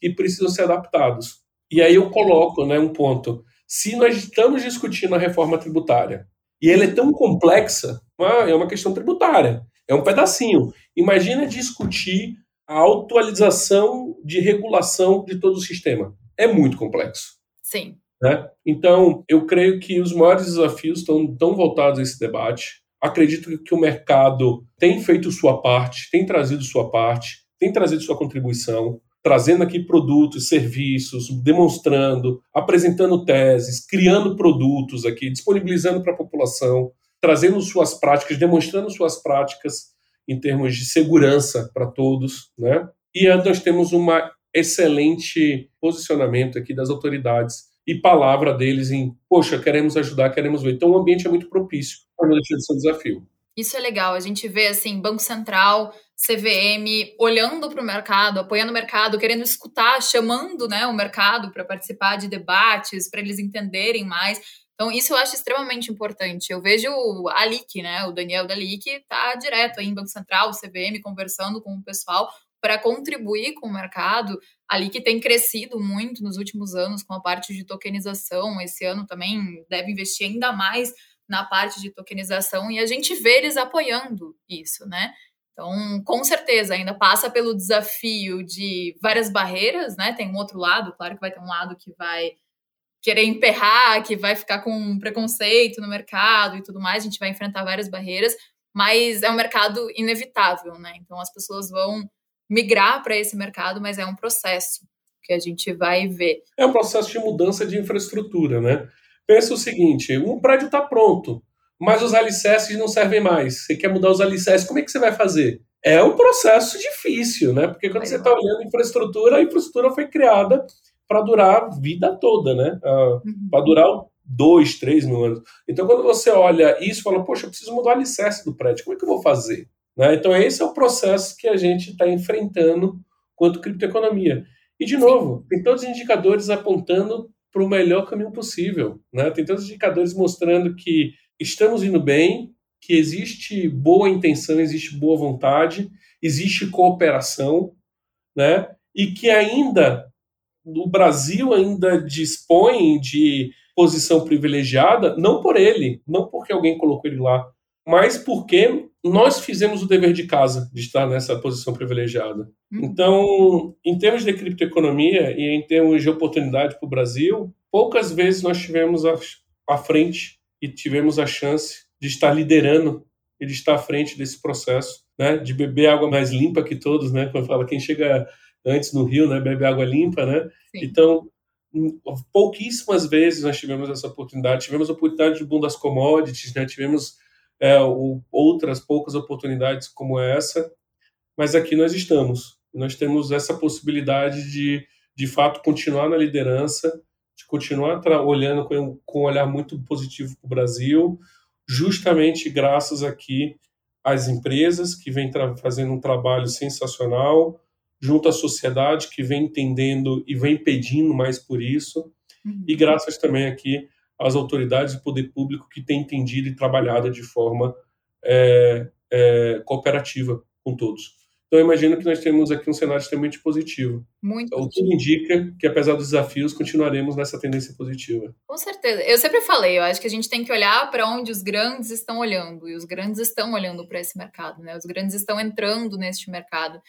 que precisam ser adaptados. E aí eu coloco né, um ponto. Se nós estamos discutindo a reforma tributária e ela é tão complexa, é uma questão tributária, é um pedacinho. Imagina discutir a atualização de regulação de todo o sistema. É muito complexo. Sim. Né? Então, eu creio que os maiores desafios estão tão voltados a esse debate. Acredito que o mercado tem feito sua parte, tem trazido sua parte, tem trazido sua contribuição, trazendo aqui produtos, serviços, demonstrando, apresentando teses, criando produtos aqui, disponibilizando para a população, trazendo suas práticas, demonstrando suas práticas em termos de segurança para todos, né? E nós temos um excelente posicionamento aqui das autoridades e palavra deles em, poxa, queremos ajudar, queremos ver. Então o ambiente é muito propício para de ser um desafio. Isso é legal. A gente vê assim, Banco Central, CVM olhando para o mercado, apoiando o mercado, querendo escutar, chamando né, o mercado para participar de debates, para eles entenderem mais. Então, isso eu acho extremamente importante. Eu vejo a LIC, né? O Daniel da LIC tá direto aí em Banco Central, CVM, conversando com o pessoal para contribuir com o mercado. A LIC tem crescido muito nos últimos anos com a parte de tokenização. Esse ano também deve investir ainda mais na parte de tokenização e a gente vê eles apoiando isso, né? Então, com certeza, ainda passa pelo desafio de várias barreiras, né? Tem um outro lado, claro que vai ter um lado que vai querer emperrar, que vai ficar com preconceito no mercado e tudo mais, a gente vai enfrentar várias barreiras, mas é um mercado inevitável, né? Então as pessoas vão migrar para esse mercado, mas é um processo que a gente vai ver. É um processo de mudança de infraestrutura, né? Pensa o seguinte: um prédio está pronto, mas os alicerces não servem mais. Você quer mudar os alicerces, como é que você vai fazer? É um processo difícil, né? Porque quando você está olhando a infraestrutura, a infraestrutura foi criada para durar a vida toda, né? Uh, uhum. Para durar dois, três mil anos. Então, quando você olha isso, fala, poxa, eu preciso mudar o alicerce do prédio, como é que eu vou fazer? Né? Então, esse é o processo que a gente está enfrentando quanto criptoeconomia. E, de novo, tem todos os indicadores apontando para o melhor caminho possível. Né? Tem todos os indicadores mostrando que estamos indo bem, que existe boa intenção, existe boa vontade, existe cooperação, né? e que ainda o Brasil ainda dispõe de posição privilegiada, não por ele, não porque alguém colocou ele lá, mas porque nós fizemos o dever de casa de estar nessa posição privilegiada. Uhum. Então, em termos de criptoeconomia e em termos de oportunidade para o Brasil, poucas vezes nós tivemos à frente e tivemos a chance de estar liderando e de estar à frente desse processo, né? De beber água mais limpa que todos, né? Quando fala quem chega antes no rio, né? Bebe água limpa, né? Sim. Então, pouquíssimas vezes nós tivemos essa oportunidade. Tivemos a oportunidade de boom das commodities, né? tivemos é, outras poucas oportunidades como essa, mas aqui nós estamos. Nós temos essa possibilidade de, de fato, continuar na liderança, de continuar olhando com, com um olhar muito positivo para o Brasil, justamente graças aqui às empresas que vêm fazendo um trabalho sensacional, junto à sociedade que vem entendendo e vem pedindo mais por isso, uhum. e graças também aqui às autoridades e poder público que tem entendido e trabalhado de forma é, é, cooperativa com todos. Então, eu imagino que nós temos aqui um cenário extremamente positivo. Muito. O que indica que, apesar dos desafios, continuaremos nessa tendência positiva. Com certeza. Eu sempre falei, eu acho que a gente tem que olhar para onde os grandes estão olhando. E os grandes estão olhando para esse mercado, né? Os grandes estão entrando neste mercado.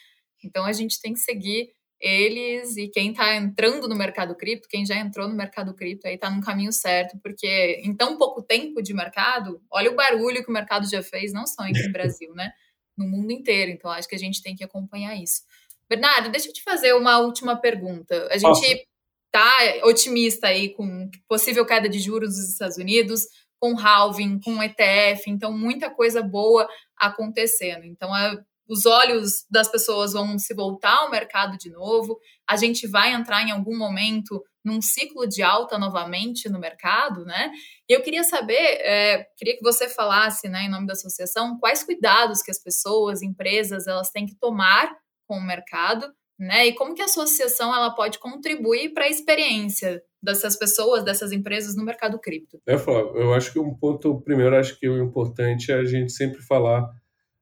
Então a gente tem que seguir eles e quem está entrando no mercado cripto, quem já entrou no mercado cripto aí está no caminho certo, porque em tão pouco tempo de mercado, olha o barulho que o mercado já fez, não só aqui no Brasil, né? No mundo inteiro. Então acho que a gente tem que acompanhar isso. Bernardo, deixa eu te fazer uma última pergunta. A gente está otimista aí com possível queda de juros dos Estados Unidos, com halving, com ETF, então muita coisa boa acontecendo. Então, é os olhos das pessoas vão se voltar ao mercado de novo, a gente vai entrar em algum momento num ciclo de alta novamente no mercado, né? E eu queria saber, é, queria que você falasse, né, em nome da associação, quais cuidados que as pessoas, empresas, elas têm que tomar com o mercado, né? E como que a associação ela pode contribuir para a experiência dessas pessoas, dessas empresas no mercado cripto? É, Flávio, eu acho que um ponto, primeiro, acho que o importante é a gente sempre falar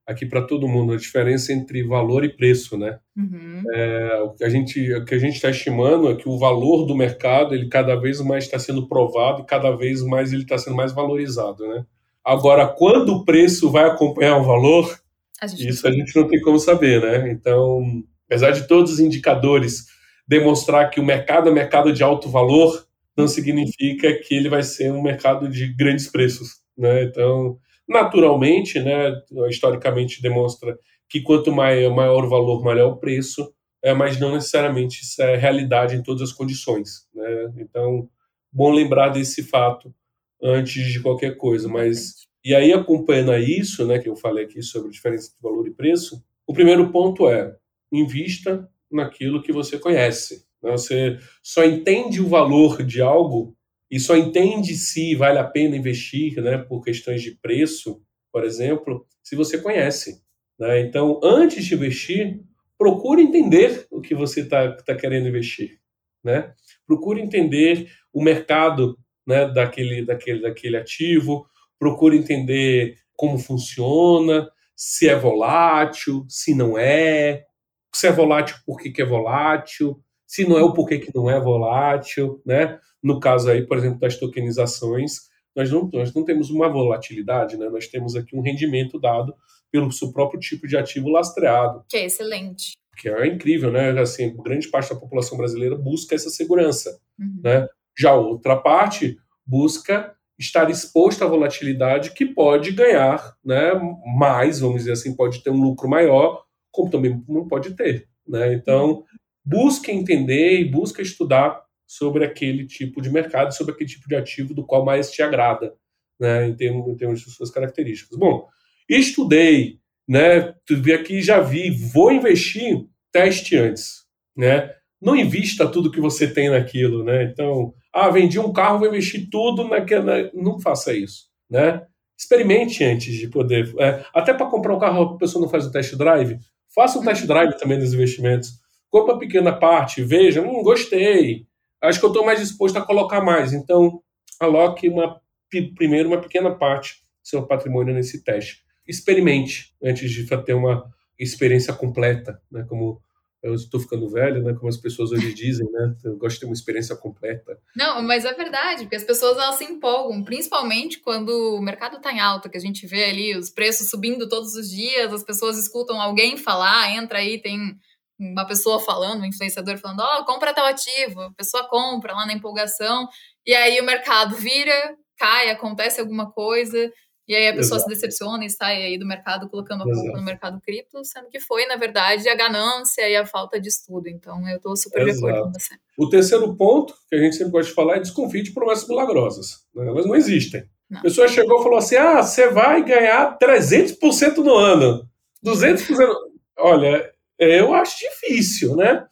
aqui para todo mundo a diferença entre valor e preço, né? Uhum. É, o que a gente o que a gente está estimando é que o valor do mercado ele cada vez mais está sendo provado e cada vez mais ele está sendo mais valorizado, né? Agora, quando o preço vai acompanhar o valor, a isso a gente não tem como saber, né? Então, apesar de todos os indicadores demonstrar que o mercado é mercado de alto valor, não significa que ele vai ser um mercado de grandes preços, né? Então, Naturalmente, né, historicamente demonstra que quanto maior, maior o valor, maior o preço, é, mas não necessariamente isso é realidade em todas as condições. Né? Então, bom lembrar desse fato antes de qualquer coisa. Mas e aí acompanhando isso, né, que eu falei aqui sobre diferença de valor e preço, o primeiro ponto é invista naquilo que você conhece. Né? Você só entende o valor de algo e só entende se vale a pena investir, né, por questões de preço, por exemplo, se você conhece. Né? Então, antes de investir, procure entender o que você está tá querendo investir. Né? Procure entender o mercado né, daquele, daquele, daquele ativo, procure entender como funciona, se é volátil, se não é, se é volátil, por que, que é volátil, se não é o porquê que não é volátil, né? No caso aí, por exemplo, das tokenizações, nós não, nós não temos uma volatilidade, né? Nós temos aqui um rendimento dado pelo seu próprio tipo de ativo lastreado. Que é excelente. Que é incrível, né? Assim, grande parte da população brasileira busca essa segurança, uhum. né? Já outra parte busca estar exposto à volatilidade que pode ganhar né, mais, vamos dizer assim, pode ter um lucro maior, como também não pode ter. Né? Então, busque entender e busque estudar sobre aquele tipo de mercado, sobre aquele tipo de ativo do qual mais te agrada, né, em, termos, em termos de suas características. Bom, estudei, né, vi aqui, já vi, vou investir, teste antes, né, não invista tudo que você tem naquilo, né, então, ah, vendi um carro, vou investir tudo naquela, não faça isso, né, experimente antes de poder, é, até para comprar um carro a pessoa não faz o test drive, faça um test drive também dos investimentos, compra uma pequena parte, veja, hum, gostei, acho que eu estou mais disposto a colocar mais. Então, aloque uma, primeiro uma pequena parte do seu patrimônio nesse teste. Experimente antes de ter uma experiência completa, né? Como eu estou ficando velho, né? Como as pessoas hoje dizem, né? Eu gosto de ter uma experiência completa. Não, mas é verdade, porque as pessoas elas se empolgam, principalmente quando o mercado está em alta, que a gente vê ali os preços subindo todos os dias, as pessoas escutam alguém falar, entra aí, tem uma pessoa falando, um influenciador falando, ó, oh, compra tal ativo, a pessoa compra lá na empolgação, e aí o mercado vira, cai, acontece alguma coisa, e aí a pessoa Exato. se decepciona e sai aí do mercado colocando a culpa no mercado cripto, sendo que foi, na verdade, a ganância e a falta de estudo. Então, eu estou super Exato. de acordo com você. O terceiro ponto, que a gente sempre gosta de falar, é desconfie de promessas milagrosas. Né? Elas não existem. Não. A pessoa chegou e falou assim, ah, você vai ganhar 300% no ano, 200%. Olha, eu acho difícil, né?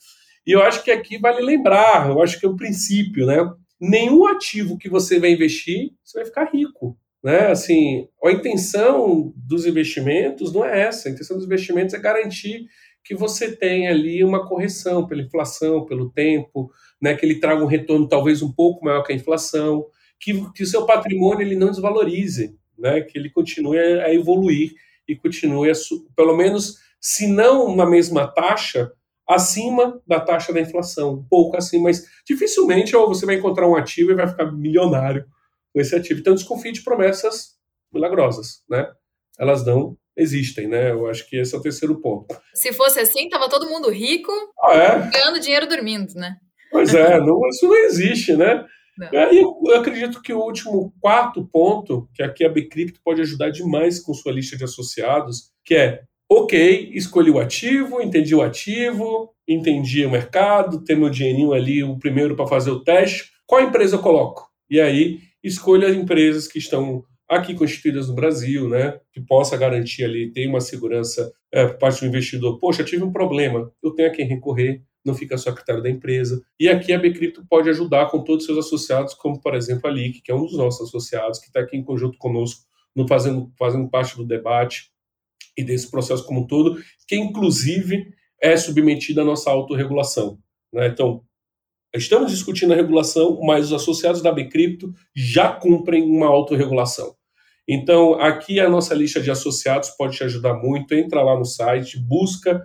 E eu acho que aqui vale lembrar, eu acho que é o princípio, né? Nenhum ativo que você vai investir, você vai ficar rico. Né? Assim, a intenção dos investimentos não é essa. A intenção dos investimentos é garantir que você tenha ali uma correção pela inflação, pelo tempo, né? que ele traga um retorno talvez um pouco maior que a inflação, que, que o seu patrimônio ele não desvalorize, né? que ele continue a evoluir e continue a, pelo menos se não na mesma taxa, acima da taxa da inflação, um pouco acima, mas dificilmente ou você vai encontrar um ativo e vai ficar milionário com esse ativo. Então desconfie de promessas milagrosas, né? Elas não existem, né? Eu acho que esse é o terceiro ponto. Se fosse assim, tava todo mundo rico, ah, é? ganhando dinheiro dormindo, né? Pois é, não, isso não existe, né? Não. E eu acredito que o último quarto ponto, que aqui a Bcrypto pode ajudar demais com sua lista de associados, que é ok, escolhi o ativo, entendi o ativo, entendi o mercado, tenho meu dinheirinho ali, o primeiro para fazer o teste. Qual empresa eu coloco? E aí, escolha as empresas que estão aqui constituídas no Brasil, né, que possa garantir ali, ter uma segurança é, por parte do investidor. Poxa, tive um problema, eu tenho a quem recorrer, não fica só a critério da empresa. E aqui a Bcrypto pode ajudar com todos os seus associados, como por exemplo a que é um dos nossos associados, que está aqui em conjunto conosco, no fazendo, fazendo parte do debate e desse processo como um todo, que inclusive é submetida à nossa autorregulação. Né? Então, estamos discutindo a regulação, mas os associados da Bcrypto já cumprem uma autorregulação. Então, aqui a nossa lista de associados pode te ajudar muito. Entra lá no site, busca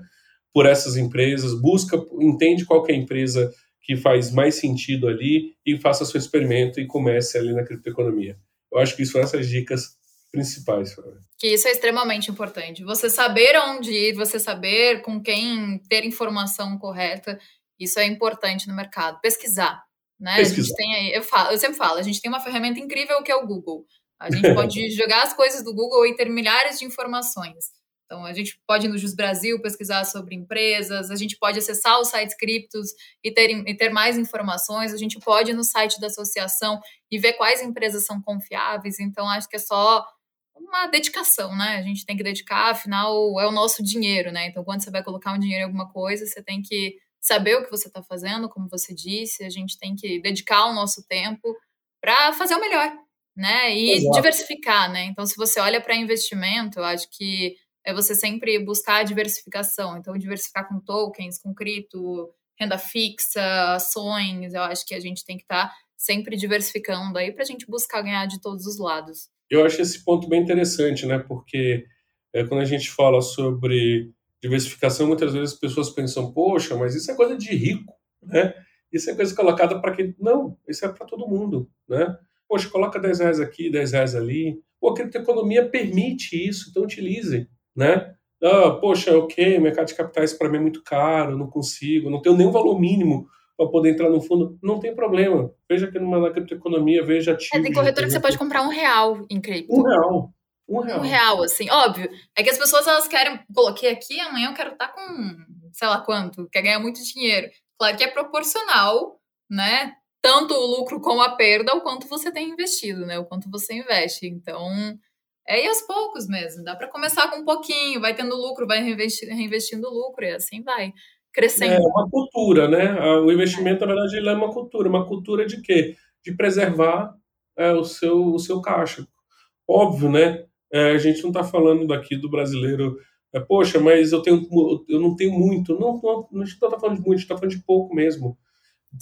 por essas empresas, busca, entende qual é a empresa que faz mais sentido ali e faça seu experimento e comece ali na criptoeconomia. Eu acho que isso são essas dicas principais. Que isso é extremamente importante. Você saber onde ir, você saber com quem ter informação correta, isso é importante no mercado. Pesquisar, né? Pesquisar. A gente tem aí, eu, falo, eu sempre falo, a gente tem uma ferramenta incrível que é o Google. A gente pode jogar as coisas do Google e ter milhares de informações. Então, a gente pode ir no Jus Brasil pesquisar sobre empresas, a gente pode acessar os sites criptos e ter, e ter mais informações, a gente pode ir no site da associação e ver quais empresas são confiáveis. Então, acho que é só uma dedicação, né? A gente tem que dedicar, afinal, é o nosso dinheiro, né? Então, quando você vai colocar um dinheiro em alguma coisa, você tem que saber o que você está fazendo, como você disse, a gente tem que dedicar o nosso tempo para fazer o melhor, né? E Exato. diversificar, né? Então, se você olha para investimento, eu acho que é você sempre buscar a diversificação. Então, diversificar com tokens, com cripto, renda fixa, ações, eu acho que a gente tem que estar tá sempre diversificando aí para a gente buscar ganhar de todos os lados. Eu acho esse ponto bem interessante, né? Porque é, quando a gente fala sobre diversificação, muitas vezes as pessoas pensam, poxa, mas isso é coisa de rico, né? Isso é coisa colocada para quem. Não, isso é para todo mundo, né? Poxa, coloca 10 reais aqui, 10 reais ali. Pô, a criptoeconomia permite isso, então utilize, né? Ah, poxa, ok, mercado de capitais para mim é muito caro, não consigo, não tenho nenhum valor mínimo para poder entrar no fundo, não tem problema. Veja aqui numa, na criptoeconomia, veja ativos. É, tem corretora que você pode comprar um real em cripto. Um real. Um real. Um real, assim, óbvio. É que as pessoas, elas querem, coloquei aqui, amanhã eu quero estar tá com, sei lá quanto, quer ganhar muito dinheiro. Claro que é proporcional, né? Tanto o lucro como a perda, o quanto você tem investido, né? O quanto você investe. Então, é ir aos poucos mesmo. Dá para começar com um pouquinho, vai tendo lucro, vai reinvestindo, reinvestindo lucro, e assim vai crescendo. É uma cultura, né? O investimento, na verdade, ele é uma cultura. Uma cultura de quê? De preservar é, o, seu, o seu caixa. Óbvio, né? É, a gente não está falando daqui do brasileiro, é, poxa, mas eu, tenho, eu não tenho muito. Não, não, não está falando de muito, a gente está falando de pouco mesmo.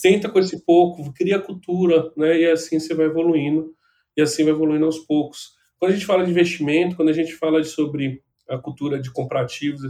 Tenta com esse pouco, cria cultura, né? E assim você vai evoluindo, e assim vai evoluindo aos poucos. Quando a gente fala de investimento, quando a gente fala de, sobre a cultura de comprar ativos,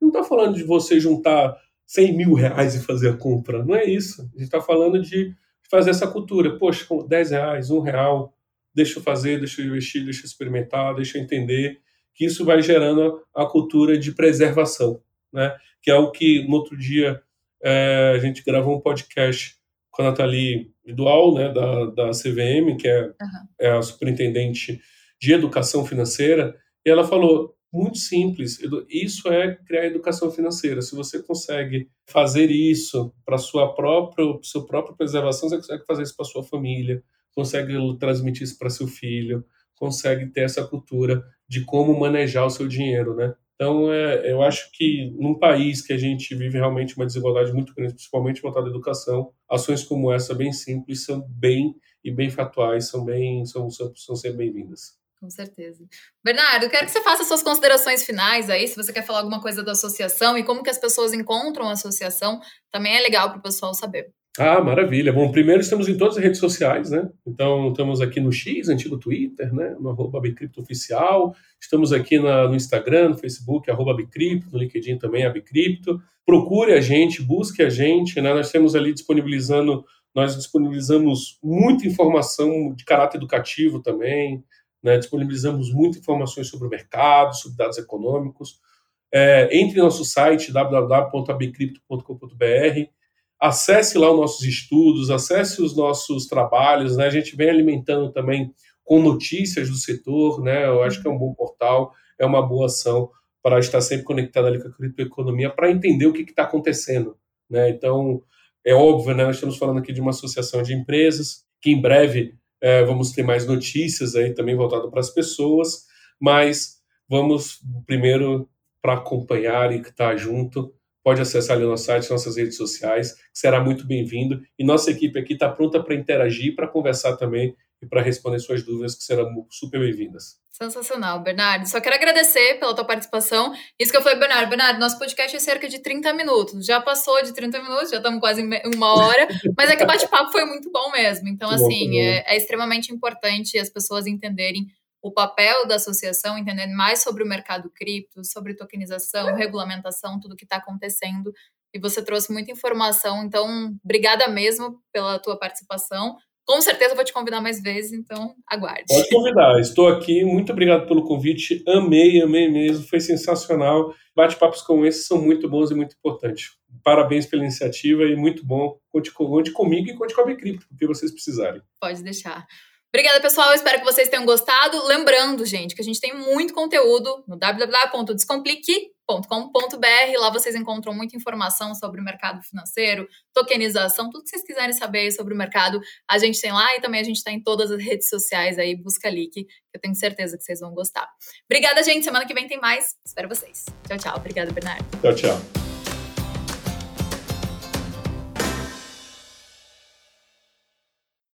não está falando de você juntar 100 mil reais e fazer a compra. Não é isso. A gente está falando de fazer essa cultura. Poxa, 10 reais, 1 real, deixa eu fazer, deixa eu investir, deixa eu experimentar, deixa eu entender. Que isso vai gerando a cultura de preservação, né? Que é o que no outro dia é, a gente gravou um podcast com a Nathalie Dual, né, da, da CVM, que é, uhum. é a superintendente de educação financeira, e ela falou: muito simples, isso é criar educação financeira. Se você consegue fazer isso para sua própria, sua própria preservação, você consegue fazer isso para sua família, consegue transmitir isso para seu filho, consegue ter essa cultura de como manejar o seu dinheiro, né? Então, é, eu acho que num país que a gente vive realmente uma desigualdade muito grande, principalmente voltada à educação, ações como essa, bem simples, são bem e bem fatuais, são bem, são, são, são bem-vindas. Com certeza. Bernardo, quero que você faça suas considerações finais aí, se você quer falar alguma coisa da associação e como que as pessoas encontram a associação, também é legal para o pessoal saber. Ah, maravilha. Bom, primeiro estamos em todas as redes sociais, né? Então, estamos aqui no X, antigo Twitter, né? No arroba Bicripto Oficial. Estamos aqui na, no Instagram, no Facebook, arroba Bicripto, no LinkedIn também, a Bicripto. Procure a gente, busque a gente, né? Nós temos ali disponibilizando, nós disponibilizamos muita informação de caráter educativo também, né? disponibilizamos muitas informações sobre o mercado, sobre dados econômicos. É, entre no nosso site www.abcripto.com.br, acesse lá os nossos estudos, acesse os nossos trabalhos, né? a gente vem alimentando também com notícias do setor, né? eu acho que é um bom portal, é uma boa ação para estar sempre conectado ali com a criptoeconomia, para entender o que está acontecendo. Né? Então, é óbvio, né? nós estamos falando aqui de uma associação de empresas, que em breve é, vamos ter mais notícias aí também voltado para as pessoas, mas vamos primeiro para acompanhar e estar junto. Pode acessar ali o nosso site, nossas redes sociais, que será muito bem-vindo. E nossa equipe aqui está pronta para interagir, para conversar também e para responder suas dúvidas, que serão super bem-vindas. Sensacional, Bernardo. Só quero agradecer pela tua participação. Isso que eu falei, Bernardo. Bernardo, nosso podcast é cerca de 30 minutos. Já passou de 30 minutos, já estamos quase uma hora. mas é que o bate-papo foi muito bom mesmo. Então, assim, é, é, extremamente importante as pessoas entenderem o papel da associação, entenderem mais sobre o mercado cripto, sobre tokenização, regulamentação, tudo que está acontecendo. E você trouxe muita informação. Então, obrigada mesmo pela tua participação. Com certeza vou te convidar mais vezes, então aguarde. Pode convidar, estou aqui. Muito obrigado pelo convite. Amei, amei mesmo. Foi sensacional. Bate-papos como esse são muito bons e muito importantes. Parabéns pela iniciativa e muito bom. Conte, conte comigo e conte com a Bicrypto, porque vocês precisarem. Pode deixar. Obrigada, pessoal. Espero que vocês tenham gostado. Lembrando, gente, que a gente tem muito conteúdo no www.descomplique.com.br. Lá vocês encontram muita informação sobre o mercado financeiro, tokenização, tudo que vocês quiserem saber sobre o mercado, a gente tem lá e também a gente está em todas as redes sociais aí, busca que eu tenho certeza que vocês vão gostar. Obrigada, gente. Semana que vem tem mais. Espero vocês. Tchau, tchau. Obrigada, Bernardo. Tchau, tchau.